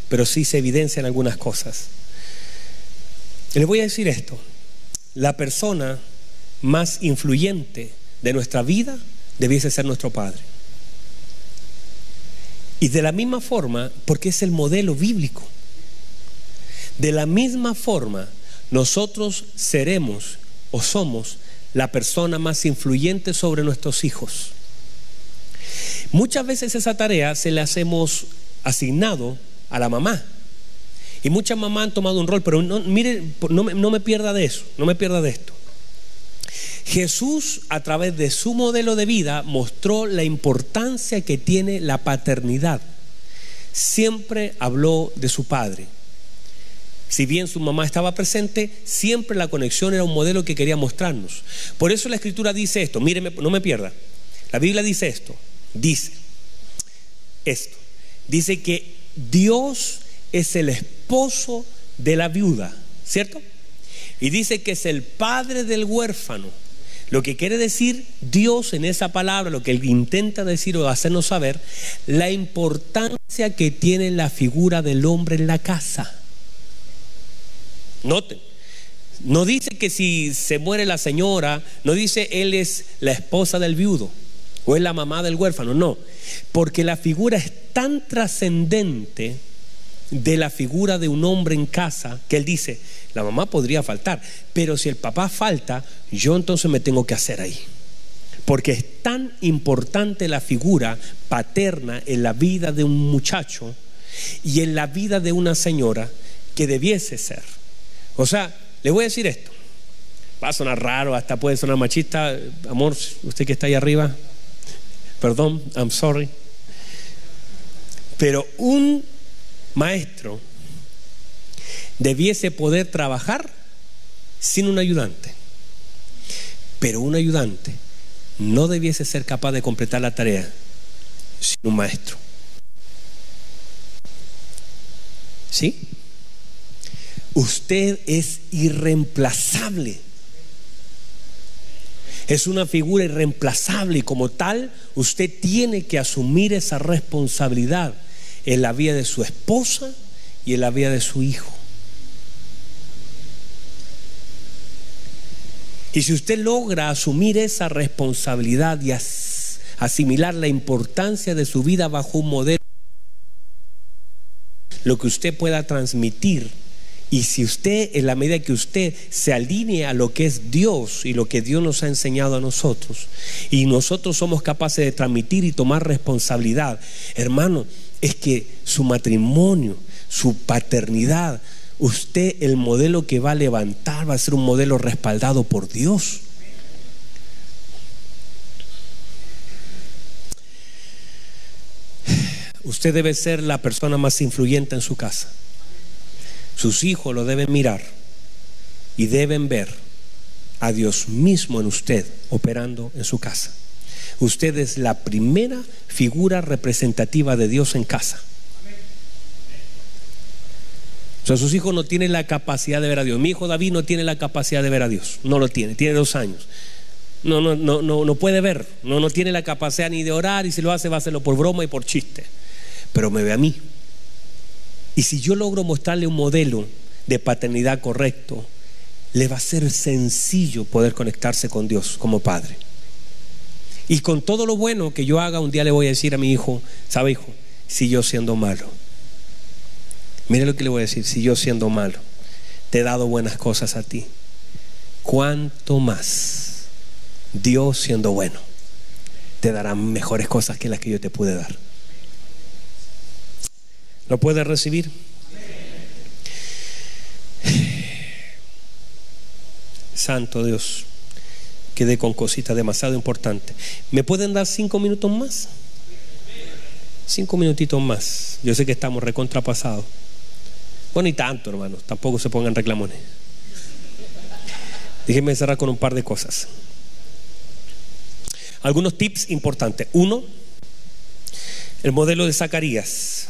pero sí se evidencia en algunas cosas. Les voy a decir esto, la persona más influyente de nuestra vida debiese ser nuestro padre. Y de la misma forma, porque es el modelo bíblico, de la misma forma nosotros seremos o somos la persona más influyente sobre nuestros hijos. Muchas veces esa tarea se la hacemos asignado a la mamá. Y muchas mamás han tomado un rol, pero no, mire, no me, no me pierda de eso, no me pierda de esto. Jesús a través de su modelo de vida mostró la importancia que tiene la paternidad. Siempre habló de su padre. Si bien su mamá estaba presente, siempre la conexión era un modelo que quería mostrarnos. Por eso la escritura dice esto, míreme, no me pierda. La Biblia dice esto, dice esto. Dice que Dios es el esposo de la viuda, ¿cierto? Y dice que es el padre del huérfano. Lo que quiere decir Dios en esa palabra, lo que él intenta decir o hacernos saber, la importancia que tiene la figura del hombre en la casa. Noten, no dice que si se muere la señora, no dice él es la esposa del viudo o es la mamá del huérfano, no, porque la figura es tan trascendente de la figura de un hombre en casa que él dice, la mamá podría faltar, pero si el papá falta, yo entonces me tengo que hacer ahí. Porque es tan importante la figura paterna en la vida de un muchacho y en la vida de una señora que debiese ser. O sea, le voy a decir esto. Va a sonar raro, hasta puede sonar machista. Amor, usted que está ahí arriba, perdón, I'm sorry. Pero un maestro debiese poder trabajar sin un ayudante. Pero un ayudante no debiese ser capaz de completar la tarea sin un maestro. ¿Sí? Usted es irreemplazable. Es una figura irreemplazable y como tal usted tiene que asumir esa responsabilidad en la vida de su esposa y en la vida de su hijo. Y si usted logra asumir esa responsabilidad y asimilar la importancia de su vida bajo un modelo, lo que usted pueda transmitir Y si usted, en la medida que usted se alinee a lo que es Dios y lo que Dios nos ha enseñado a nosotros, y nosotros somos capaces de transmitir y tomar responsabilidad, hermano, es que su matrimonio, su paternidad, usted el modelo que va a levantar va a ser un modelo respaldado por Dios. Usted debe ser la persona más influyente en su casa. Sus hijos lo deben mirar y deben ver a Dios mismo en usted operando en su casa. Usted es la primera figura representativa de Dios en casa. O sea, sus hijos no tienen la capacidad de ver a Dios. Mi hijo David no tiene la capacidad de ver a Dios. No lo tiene. Tiene dos años. No, no, no, no, no puede ver. No, no tiene la capacidad ni de orar y si lo hace va a hacerlo por broma y por chiste. Pero me ve a mí. Y si yo logro mostrarle un modelo de paternidad correcto, le va a ser sencillo poder conectarse con Dios como padre. Y con todo lo bueno que yo haga, un día le voy a decir a mi hijo, ¿sabe hijo? Si yo siendo malo Mire lo que le voy a decir, si yo siendo malo te he dado buenas cosas a ti, ¿cuánto más Dios siendo bueno te dará mejores cosas que las que yo te pude dar? ¿Lo puedes recibir? Santo Dios, quedé con cositas demasiado importantes. ¿Me pueden dar cinco minutos más? Cinco minutitos más. Yo sé que estamos recontrapasados. Bueno, y tanto, hermanos, tampoco se pongan reclamones. Déjenme cerrar con un par de cosas. Algunos tips importantes. Uno, el modelo de Zacarías.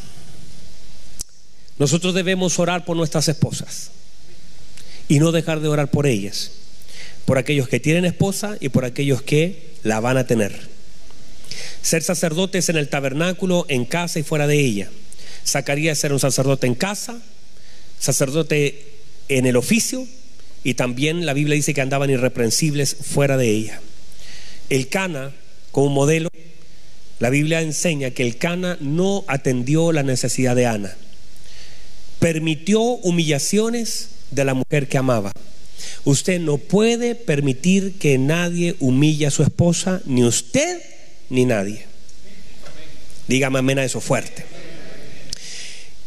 Nosotros debemos orar por nuestras esposas y no dejar de orar por ellas, por aquellos que tienen esposa y por aquellos que la van a tener. Ser sacerdotes en el tabernáculo, en casa y fuera de ella. Zacarías era un sacerdote en casa, sacerdote en el oficio y también la Biblia dice que andaban irreprensibles fuera de ella. El Cana, como modelo, la Biblia enseña que el Cana no atendió la necesidad de Ana. Permitió humillaciones de la mujer que amaba. Usted no puede permitir que nadie humille a su esposa, ni usted ni nadie. Dígame amén a eso fuerte.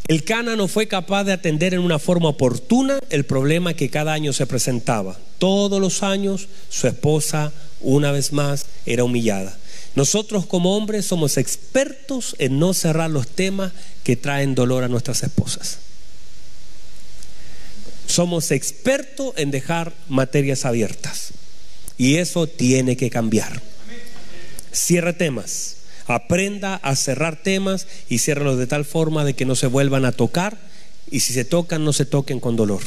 El Cana no fue capaz de atender en una forma oportuna el problema que cada año se presentaba. Todos los años su esposa, una vez más, era humillada. Nosotros como hombres somos expertos en no cerrar los temas que traen dolor a nuestras esposas. Somos expertos en dejar materias abiertas. Y eso tiene que cambiar. Cierre temas. Aprenda a cerrar temas y ciérralos de tal forma de que no se vuelvan a tocar y si se tocan no se toquen con dolor.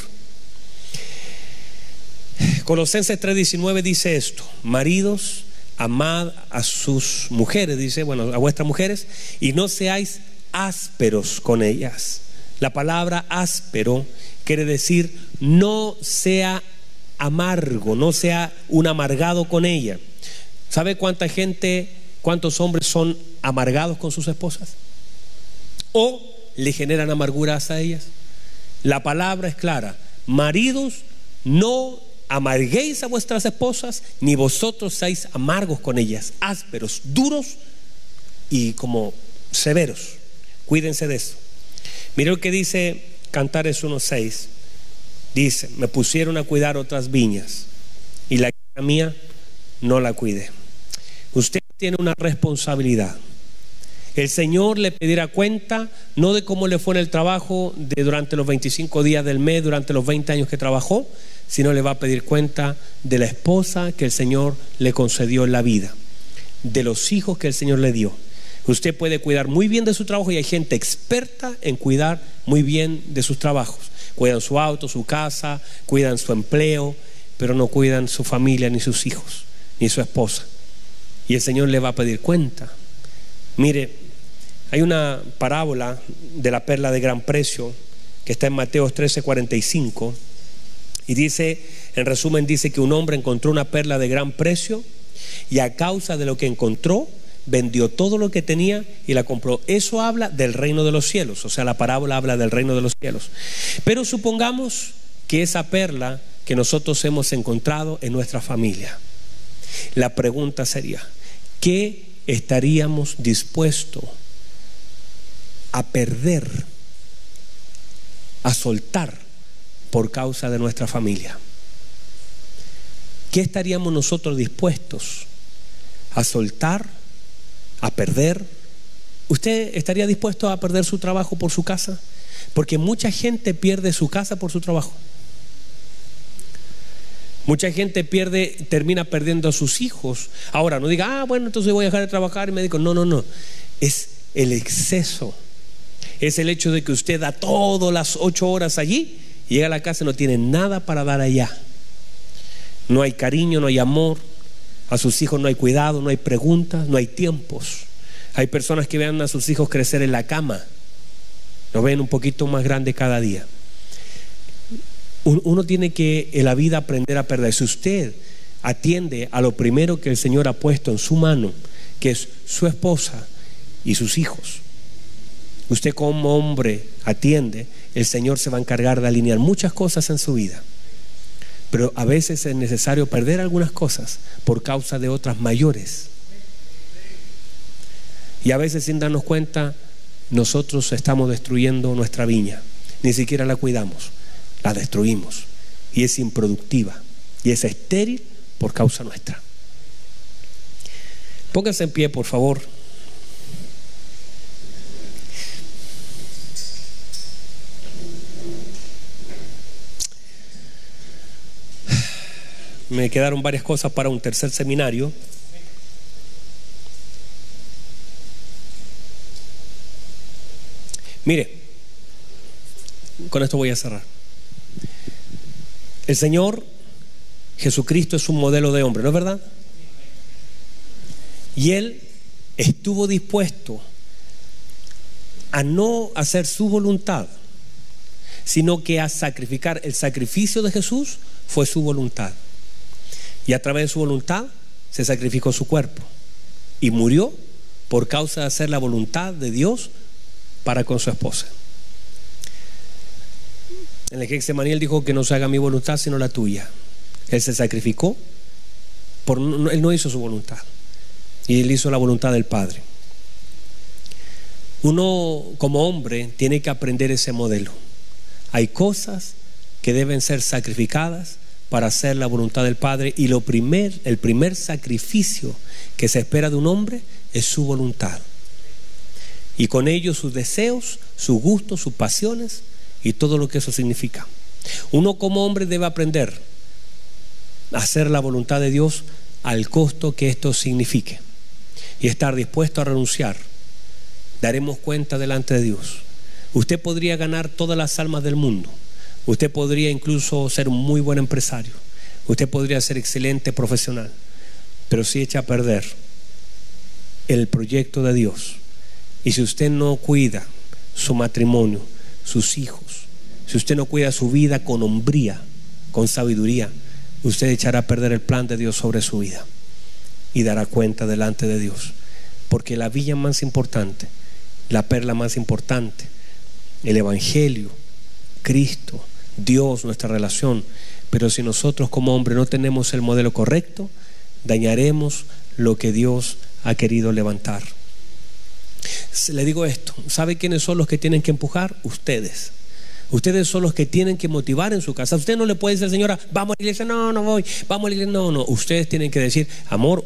Colosenses 3:19 dice esto, maridos, amad a sus mujeres, dice, bueno, a vuestras mujeres, y no seáis ásperos con ellas. La palabra áspero quiere decir no sea amargo, no sea un amargado con ella. ¿Sabe cuánta gente ¿Cuántos hombres son amargados con sus esposas? ¿O le generan amarguras a ellas? La palabra es clara. Maridos, no amarguéis a vuestras esposas, ni vosotros seáis amargos con ellas, ásperos, duros y como severos. Cuídense de eso. Mire lo que dice Cantares 1.6. Dice, me pusieron a cuidar otras viñas y la mía no la cuidé. Usted tiene una responsabilidad. El Señor le pedirá cuenta no de cómo le fue en el trabajo de durante los 25 días del mes, durante los 20 años que trabajó, sino le va a pedir cuenta de la esposa que el Señor le concedió en la vida, de los hijos que el Señor le dio. Usted puede cuidar muy bien de su trabajo y hay gente experta en cuidar muy bien de sus trabajos. Cuidan su auto, su casa, cuidan su empleo, pero no cuidan su familia, ni sus hijos, ni su esposa y el Señor le va a pedir cuenta. Mire, hay una parábola de la perla de gran precio que está en Mateo 13, 45 y dice, en resumen, dice que un hombre encontró una perla de gran precio y a causa de lo que encontró, vendió todo lo que tenía y la compró. Eso habla del reino de los cielos, o sea, la parábola habla del reino de los cielos. Pero supongamos que esa perla que nosotros hemos encontrado en nuestra familia, la pregunta sería, ¿qué estaríamos dispuestos a perder, a soltar por causa de nuestra familia? ¿Qué estaríamos nosotros dispuestos a soltar, a perder? ¿Usted estaría dispuesto a perder su trabajo por su casa? Porque mucha gente pierde su casa por su trabajo. Mucha gente pierde, termina perdiendo a sus hijos. Ahora, no diga, ah, bueno, entonces voy a dejar de trabajar y me digo, no, no, no. Es el exceso. Es el hecho de que usted da todas las ocho horas allí, llega a la casa y no tiene nada para dar allá. No hay cariño, no hay amor. A sus hijos no hay cuidado, no hay preguntas, no hay tiempos. Hay personas que vean a sus hijos crecer en la cama. Lo ven un poquito más grande cada día. Uno tiene que en la vida aprender a perder. Si usted atiende a lo primero que el Señor ha puesto en su mano, que es su esposa y sus hijos, usted como hombre atiende, el Señor se va a encargar de alinear muchas cosas en su vida. Pero a veces es necesario perder algunas cosas por causa de otras mayores. Y a veces sin darnos cuenta, nosotros estamos destruyendo nuestra viña. Ni siquiera la cuidamos, la destruimos. Y es improductiva. Y es estéril por causa nuestra. Pónganse en pie, por favor. Me quedaron varias cosas para un tercer seminario. Mire, con esto voy a cerrar. El Señor Jesucristo es un modelo de hombre, ¿no es verdad? Y Él estuvo dispuesto a no hacer su voluntad, sino que a sacrificar. El sacrificio de Jesús fue su voluntad. Y a través de su voluntad se sacrificó su cuerpo y murió por causa de hacer la voluntad de Dios para con su esposa. En el Gexemaní él dijo que no se haga mi voluntad sino la tuya. Él se sacrificó, él no hizo su voluntad, y él hizo la voluntad del Padre. Uno como hombre tiene que aprender ese modelo. Hay cosas que deben ser sacrificadas para hacer la voluntad del Padre y lo primer, el primer sacrificio que se espera de un hombre es su voluntad. Y con ello sus deseos, sus gustos, sus pasiones y todo lo que eso significa. Uno como hombre debe aprender a hacer la voluntad de Dios al costo que esto signifique y estar dispuesto a renunciar. Daremos cuenta delante de Dios. Usted podría ganar todas las almas del mundo Usted podría incluso ser un muy buen empresario. Usted podría ser excelente profesional. Pero si echa a perder el proyecto de Dios. Y si usted no cuida su matrimonio, sus hijos, si usted no cuida su vida con hombría, con sabiduría, usted echará a perder el plan de Dios sobre su vida y dará cuenta delante de Dios. Porque la villa más importante, la perla más importante, el Evangelio, Cristo, Dios, nuestra relación. Pero si nosotros como hombre no tenemos el modelo correcto, dañaremos lo que Dios ha querido levantar. Le digo esto, ¿sabe quiénes son los que tienen que empujar? Ustedes. Ustedes son los que tienen que motivar en su casa. Usted no le puede decir, señora, vamos a la iglesia, no, no voy, vamos a la iglesia, no, no. Ustedes tienen que decir, amor,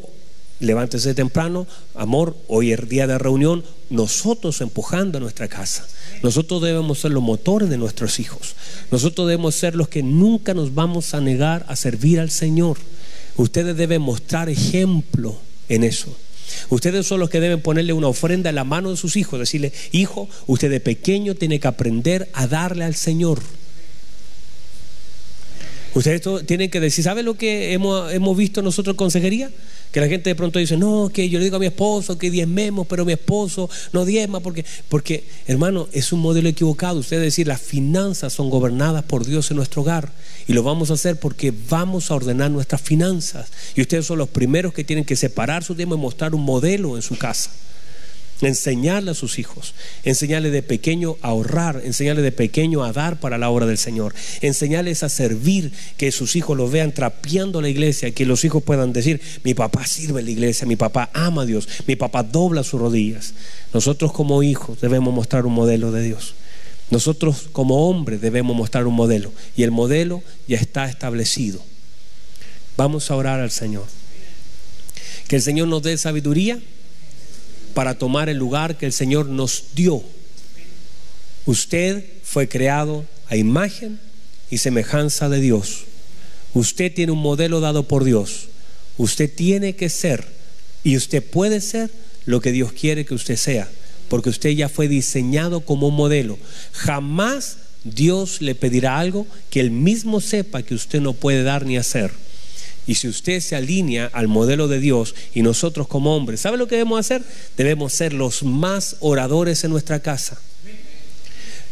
levántese temprano, amor, hoy es día de reunión, nosotros empujando a nuestra casa. Nosotros debemos ser los motores de nuestros hijos. Nosotros debemos ser los que nunca nos vamos a negar a servir al Señor. Ustedes deben mostrar ejemplo en eso. Ustedes son los que deben ponerle una ofrenda en la mano de sus hijos, decirle, hijo, usted de pequeño tiene que aprender a darle al Señor. Ustedes tienen que decir, ¿sabe lo que hemos, hemos visto nosotros en consejería? Que la gente de pronto dice, no, que yo le digo a mi esposo que diezmemos, pero mi esposo no diezma, porque, porque hermano, es un modelo equivocado. Ustedes decir, las finanzas son gobernadas por Dios en nuestro hogar. Y lo vamos a hacer porque vamos a ordenar nuestras finanzas. Y ustedes son los primeros que tienen que separar su diezmo y mostrar un modelo en su casa enseñarle a sus hijos, enseñarle de pequeño a ahorrar, enseñarle de pequeño a dar para la obra del Señor, enseñarles a servir, que sus hijos lo vean trapeando la iglesia, que los hijos puedan decir, mi papá sirve en la iglesia, mi papá ama a Dios, mi papá dobla sus rodillas. Nosotros como hijos debemos mostrar un modelo de Dios. Nosotros como hombres debemos mostrar un modelo y el modelo ya está establecido. Vamos a orar al Señor. Que el Señor nos dé sabiduría para tomar el lugar que el Señor nos dio. Usted fue creado a imagen y semejanza de Dios. Usted tiene un modelo dado por Dios. Usted tiene que ser y usted puede ser lo que Dios quiere que usted sea, porque usted ya fue diseñado como un modelo. Jamás Dios le pedirá algo que él mismo sepa que usted no puede dar ni hacer. Y si usted se alinea al modelo de Dios y nosotros como hombres, ¿sabe lo que debemos hacer? Debemos ser los más oradores en nuestra casa.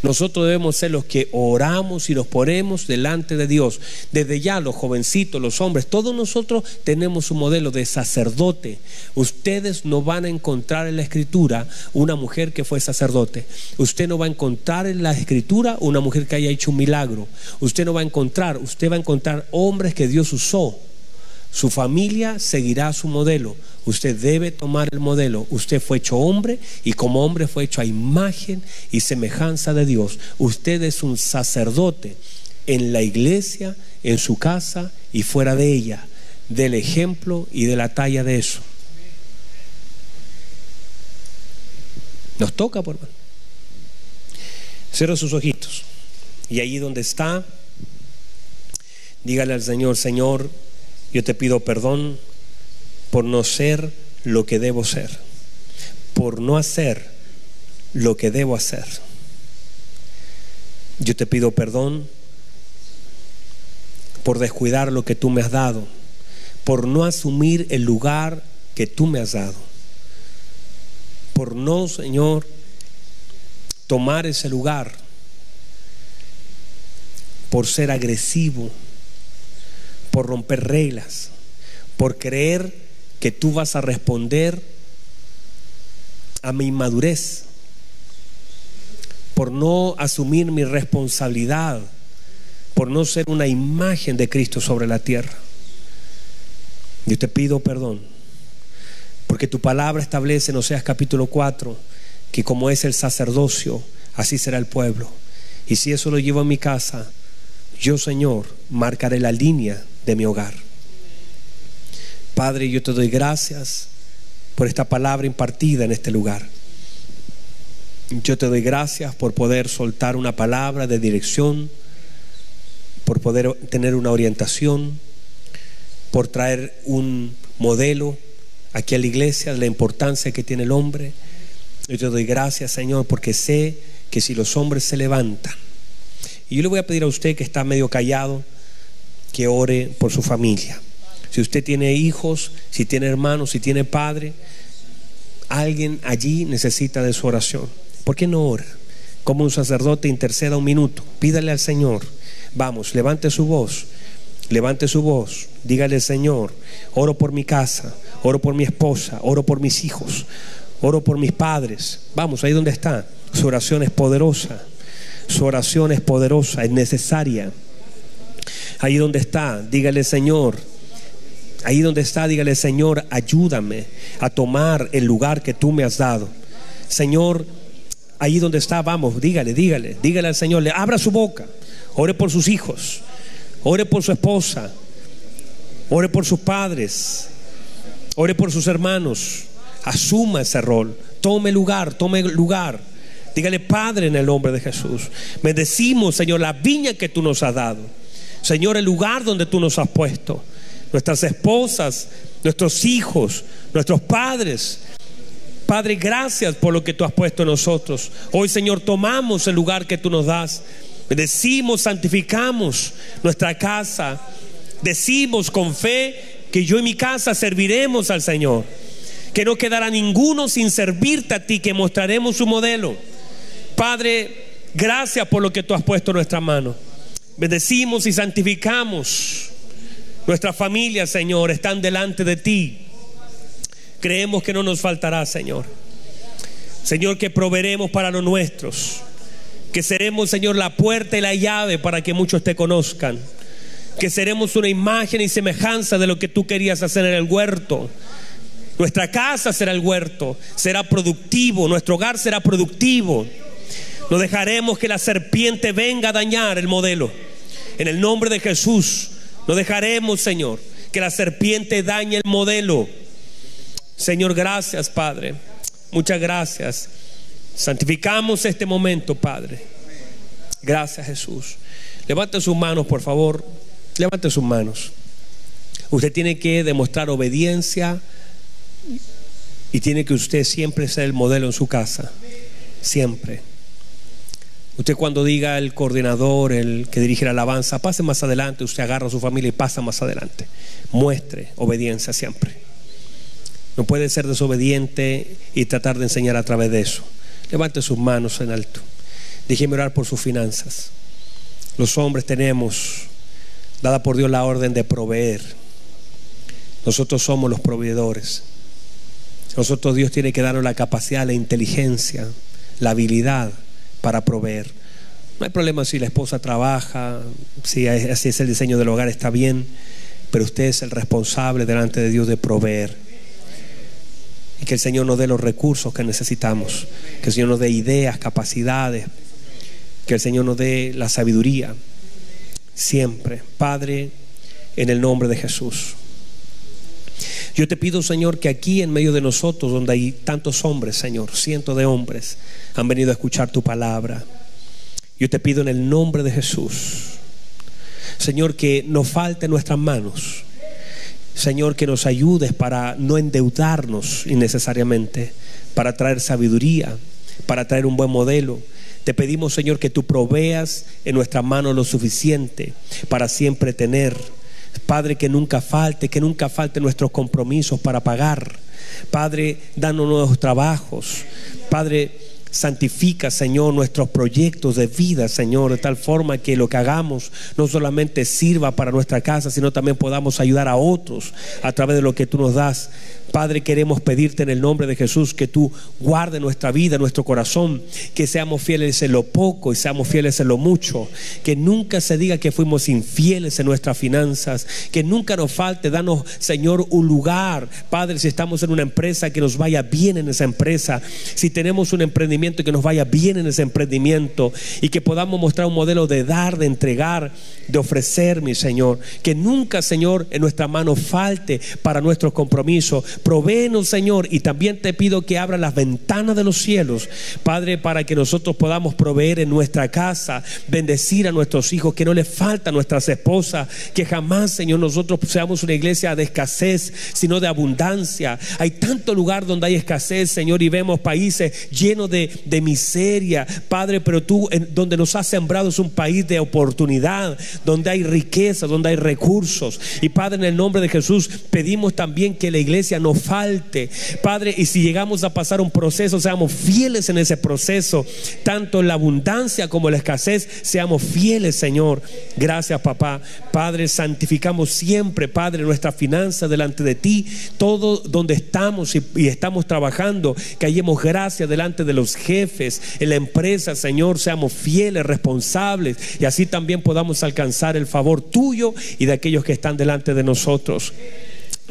Nosotros debemos ser los que oramos y los ponemos delante de Dios. Desde ya los jovencitos, los hombres, todos nosotros tenemos un modelo de sacerdote. Ustedes no van a encontrar en la escritura una mujer que fue sacerdote. Usted no va a encontrar en la escritura una mujer que haya hecho un milagro. Usted no va a encontrar, usted va a encontrar hombres que Dios usó su familia seguirá su modelo. Usted debe tomar el modelo. Usted fue hecho hombre y como hombre fue hecho a imagen y semejanza de Dios. Usted es un sacerdote en la iglesia, en su casa y fuera de ella. Del ejemplo y de la talla de eso. Nos toca, por favor. Cierra sus ojitos. Y allí donde está, dígale al Señor, Señor, yo te pido perdón por no ser lo que debo ser, por no hacer lo que debo hacer. Yo te pido perdón por descuidar lo que tú me has dado, por no asumir el lugar que tú me has dado, por no, Señor, tomar ese lugar, por ser agresivo por romper reglas, por creer que tú vas a responder a mi inmadurez, por no asumir mi responsabilidad, por no ser una imagen de Cristo sobre la tierra. Yo te pido perdón, porque tu palabra establece en Oseas capítulo 4 que como es el sacerdocio, así será el pueblo. Y si eso lo llevo a mi casa, yo Señor marcaré la línea de mi hogar. Padre, yo te doy gracias por esta palabra impartida en este lugar. Yo te doy gracias por poder soltar una palabra de dirección, por poder tener una orientación, por traer un modelo aquí a la iglesia de la importancia que tiene el hombre. Yo te doy gracias, Señor, porque sé que si los hombres se levantan, y yo le voy a pedir a usted que está medio callado, que ore por su familia. Si usted tiene hijos, si tiene hermanos, si tiene padre, alguien allí necesita de su oración. ¿Por qué no ora? Como un sacerdote interceda un minuto, pídale al Señor. Vamos, levante su voz, levante su voz, dígale Señor, oro por mi casa, oro por mi esposa, oro por mis hijos, oro por mis padres. Vamos, ahí donde está. Su oración es poderosa, su oración es poderosa, es necesaria. Ahí donde está, dígale Señor, ahí donde está, dígale Señor, ayúdame a tomar el lugar que tú me has dado. Señor, ahí donde está, vamos, dígale, dígale, dígale al Señor, le abra su boca, ore por sus hijos, ore por su esposa, ore por sus padres, ore por sus hermanos, asuma ese rol, tome lugar, tome lugar. Dígale, Padre, en el nombre de Jesús. Bendecimos, Señor, la viña que tú nos has dado. Señor, el lugar donde tú nos has puesto. Nuestras esposas, nuestros hijos, nuestros padres. Padre, gracias por lo que tú has puesto en nosotros. Hoy, Señor, tomamos el lugar que tú nos das. Decimos, santificamos nuestra casa. Decimos con fe que yo y mi casa serviremos al Señor. Que no quedará ninguno sin servirte a ti, que mostraremos su modelo. Padre, gracias por lo que tú has puesto en nuestra mano. Bendecimos y santificamos. Nuestra familia, Señor, están delante de ti. Creemos que no nos faltará, Señor. Señor, que proveeremos para los nuestros. Que seremos, Señor, la puerta y la llave para que muchos te conozcan. Que seremos una imagen y semejanza de lo que tú querías hacer en el huerto. Nuestra casa será el huerto, será productivo, nuestro hogar será productivo. No dejaremos que la serpiente venga a dañar el modelo. En el nombre de Jesús, no dejaremos, Señor, que la serpiente dañe el modelo. Señor, gracias, Padre. Muchas gracias. Santificamos este momento, Padre. Gracias, Jesús. Levante sus manos, por favor. Levante sus manos. Usted tiene que demostrar obediencia y tiene que usted siempre ser el modelo en su casa. Siempre. Usted cuando diga el coordinador, el que dirige la alabanza, pase más adelante, usted agarra a su familia y pasa más adelante. Muestre obediencia siempre. No puede ser desobediente y tratar de enseñar a través de eso. Levante sus manos en alto. Déjeme orar por sus finanzas. Los hombres tenemos, dada por Dios la orden de proveer. Nosotros somos los proveedores. Nosotros Dios tiene que darnos la capacidad, la inteligencia, la habilidad para proveer. No hay problema si la esposa trabaja, si así es el diseño del hogar, está bien, pero usted es el responsable delante de Dios de proveer y que el Señor nos dé los recursos que necesitamos, que el Señor nos dé ideas, capacidades, que el Señor nos dé la sabiduría. Siempre, Padre, en el nombre de Jesús. Yo te pido, Señor, que aquí en medio de nosotros, donde hay tantos hombres, Señor, cientos de hombres, han venido a escuchar tu palabra. Yo te pido en el nombre de Jesús, Señor, que no falte nuestras manos Señor, que nos ayudes para no endeudarnos innecesariamente, para traer sabiduría, para traer un buen modelo. Te pedimos, Señor, que tú proveas en nuestra mano lo suficiente para siempre tener. Padre, que nunca falte, que nunca falte nuestros compromisos para pagar. Padre, danos nuevos trabajos. Padre, Santifica, Señor, nuestros proyectos de vida, Señor, de tal forma que lo que hagamos no solamente sirva para nuestra casa, sino también podamos ayudar a otros a través de lo que tú nos das. Padre, queremos pedirte en el nombre de Jesús que tú guarde nuestra vida, nuestro corazón, que seamos fieles en lo poco y seamos fieles en lo mucho, que nunca se diga que fuimos infieles en nuestras finanzas, que nunca nos falte, danos, Señor, un lugar, Padre, si estamos en una empresa, que nos vaya bien en esa empresa, si tenemos un emprendimiento, que nos vaya bien en ese emprendimiento y que podamos mostrar un modelo de dar, de entregar, de ofrecer, mi Señor, que nunca, Señor, en nuestra mano falte para nuestros compromisos Provéenos, Señor, y también te pido que abra las ventanas de los cielos, Padre, para que nosotros podamos proveer en nuestra casa, bendecir a nuestros hijos, que no les falta nuestras esposas, que jamás, Señor, nosotros seamos una iglesia de escasez, sino de abundancia. Hay tanto lugar donde hay escasez, Señor, y vemos países llenos de, de miseria, Padre, pero tú en, donde nos has sembrado es un país de oportunidad, donde hay riqueza, donde hay recursos. Y Padre, en el nombre de Jesús, pedimos también que la iglesia no falte. Padre, y si llegamos a pasar un proceso, seamos fieles en ese proceso, tanto en la abundancia como en la escasez, seamos fieles, Señor. Gracias, papá. Padre, santificamos siempre, Padre, nuestra finanza delante de ti, todo donde estamos y, y estamos trabajando, que hayamos gracia delante de los jefes, en la empresa, Señor, seamos fieles, responsables y así también podamos alcanzar el favor tuyo y de aquellos que están delante de nosotros.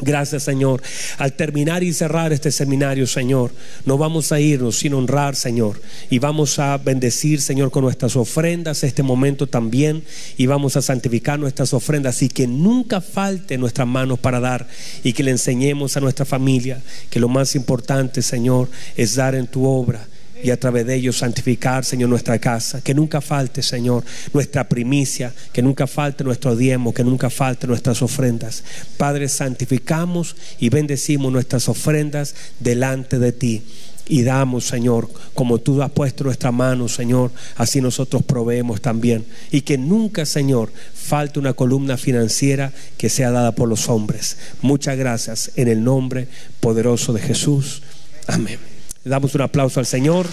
Gracias Señor. Al terminar y cerrar este seminario, Señor, no vamos a irnos sin honrar, Señor. Y vamos a bendecir, Señor, con nuestras ofrendas este momento también. Y vamos a santificar nuestras ofrendas y que nunca falte nuestras manos para dar. Y que le enseñemos a nuestra familia que lo más importante, Señor, es dar en tu obra y a través de ellos santificar, Señor, nuestra casa. Que nunca falte, Señor, nuestra primicia, que nunca falte nuestro diezmo, que nunca falte nuestras ofrendas. Padre, santificamos y bendecimos nuestras ofrendas delante de ti y damos, Señor, como tú has puesto nuestra mano, Señor, así nosotros proveemos también. Y que nunca, Señor, falte una columna financiera que sea dada por los hombres. Muchas gracias en el nombre poderoso de Jesús. Amén. Damos un aplauso al Señor.